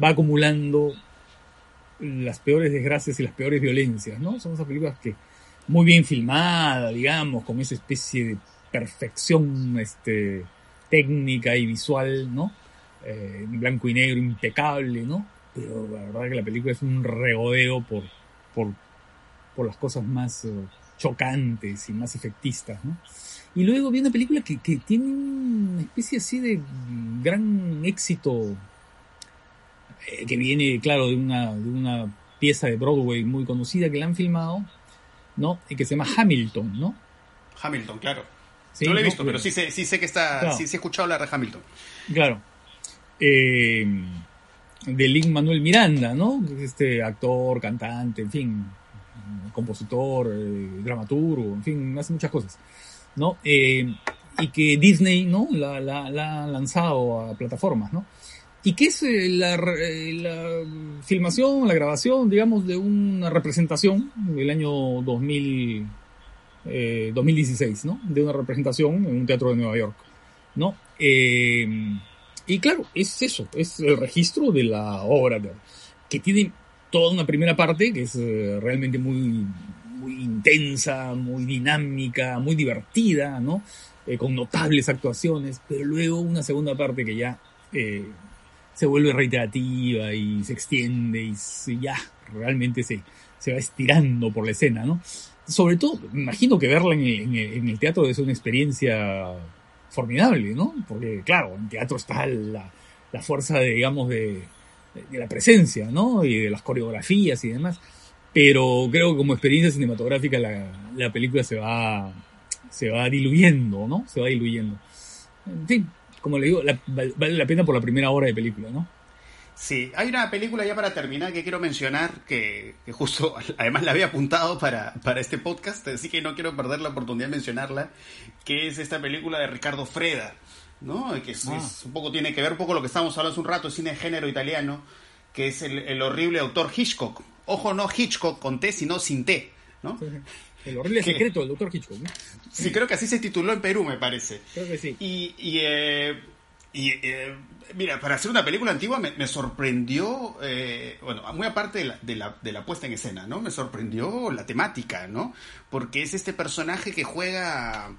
va acumulando las peores desgracias y las peores violencias, ¿no? Son esas películas que muy bien filmadas, digamos, con esa especie de perfección este, técnica y visual, ¿no? Eh, blanco y negro impecable, ¿no? pero la verdad que la película es un regodeo por, por, por las cosas más eh, chocantes y más efectistas, ¿no? Y luego viene una película que, que tiene una especie así de gran éxito, eh, que viene, claro, de una, de una pieza de Broadway muy conocida que la han filmado, ¿no? Y que se llama Hamilton, ¿no? Hamilton, claro. No lo he visto, pero sí sé, sí sé que está, sí, sí, he escuchado hablar de Hamilton. Claro. Eh, de Lin Manuel Miranda, ¿no? Este actor, cantante, en fin, compositor, eh, dramaturgo, en fin, hace muchas cosas, ¿no? Eh, y que Disney, ¿no? La, la, la, ha lanzado a plataformas, ¿no? Y que es eh, la, la, filmación, la grabación, digamos, de una representación del año 2000, 2016, ¿no? De una representación en un teatro de Nueva York, ¿no? Y claro, es eso, es el registro de la obra, que tiene toda una primera parte que es eh, realmente muy, muy intensa, muy dinámica, muy divertida, ¿no? Eh, con notables actuaciones, pero luego una segunda parte que ya eh, se vuelve reiterativa y se extiende y ya realmente se, se va estirando por la escena, ¿no? Sobre todo, imagino que verla en el, en el teatro es una experiencia formidable, ¿no? Porque, claro, en teatro está la, fuerza, de, digamos, de, la presencia, ¿no? Y de las coreografías y demás. Pero creo que como experiencia cinematográfica la, la película se va, se va diluyendo, ¿no? Se va diluyendo. En como le digo, vale la pena por la primera hora de película, ¿no? Sí, hay una película ya para terminar que quiero mencionar, que, justo además la había apuntado para, para, este podcast, así que no quiero perder la oportunidad de mencionarla, que es esta película de Ricardo Freda, ¿no? Que es, ah. un poco tiene que ver un poco lo que estábamos hablando hace un rato, cine de género italiano, que es el, horrible autor Hitchcock. Ojo, no Hitchcock con T, sino sin T, ¿no? El horrible secreto del doctor Hitchcock. Sí, creo que así se tituló en Perú, me parece. Creo que sí. Y, y eh, y eh, mira, para hacer una película antigua me, sorprendió, eh, bueno, muy aparte de la, de, la, de la, puesta en escena, ¿no? Me sorprendió la temática, ¿no? Porque es este personaje que juega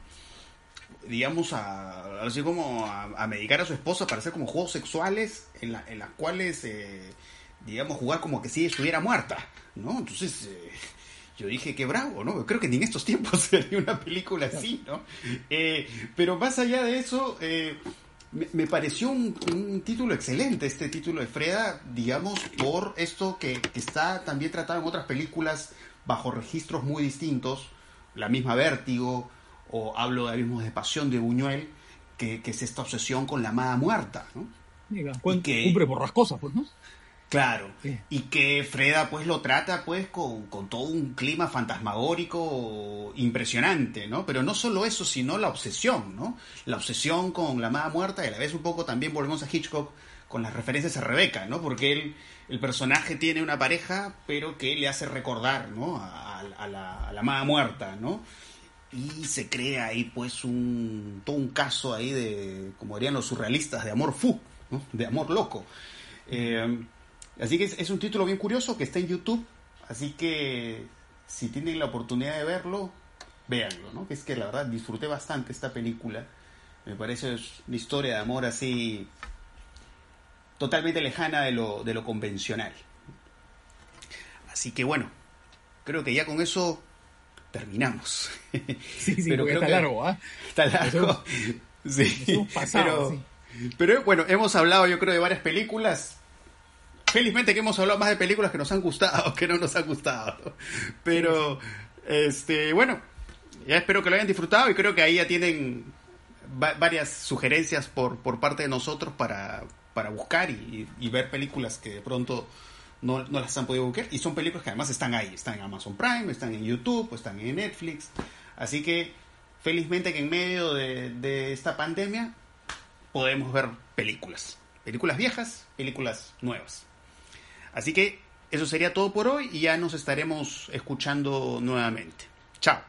digamos, a, así como a, medicar a su esposa para hacer como juegos sexuales en, la, en las cuales, eh, digamos, jugar como que si estuviera muerta, ¿no? Entonces, eh, yo dije, qué bravo, ¿no? Creo que ni en estos tiempos sería una película así, ¿no? Eh, pero más allá de eso, me, pareció un, título excelente, este título de Freda, digamos, por esto que, que está también tratado en otras películas bajo registros muy distintos, la misma Vértigo, o hablo de mismo de Pasión de Buñuel, que, es esta obsesión con la amada muerta, ¿no? y que, cumple borrascosas, pues, ¿no? Claro, y que Freda pues lo trata pues con, todo un clima fantasmagórico impresionante, ¿no? Pero no solo eso, sino la obsesión, ¿no? La obsesión con la amada muerta y a la vez un poco también volvemos a Hitchcock con las referencias a Rebeca, ¿no? Porque él, el personaje tiene una pareja, pero que le hace recordar, ¿no? A, la, a la amada muerta, ¿no? y se crea ahí pues un todo un caso ahí de como dirían los surrealistas de amor fu de amor loco eh, así que es, un título bien curioso que está en YouTube así que si tienen la oportunidad de verlo véanlo no que es que la verdad disfruté bastante esta película me parece una historia de amor así totalmente lejana de lo de lo convencional así que bueno creo que ya con eso terminamos. Sí, sí, pero está largo, ¿ah? Está largo. sí. pero, bueno, hemos hablado yo creo de varias películas. Felizmente que hemos hablado más de películas que nos han gustado que no nos han gustado. Pero, este, bueno, ya espero que lo hayan disfrutado y creo que ahí ya tienen varias sugerencias por, por parte de nosotros para, para buscar y, y ver películas que de pronto no, no, las han podido buscar. Y son películas que además están ahí. Están en Amazon Prime, están en YouTube, están en Netflix. Así que felizmente que en medio de, de esta pandemia podemos ver películas. Películas viejas, películas nuevas. Así que eso sería todo por hoy y ya nos estaremos escuchando nuevamente. Chao.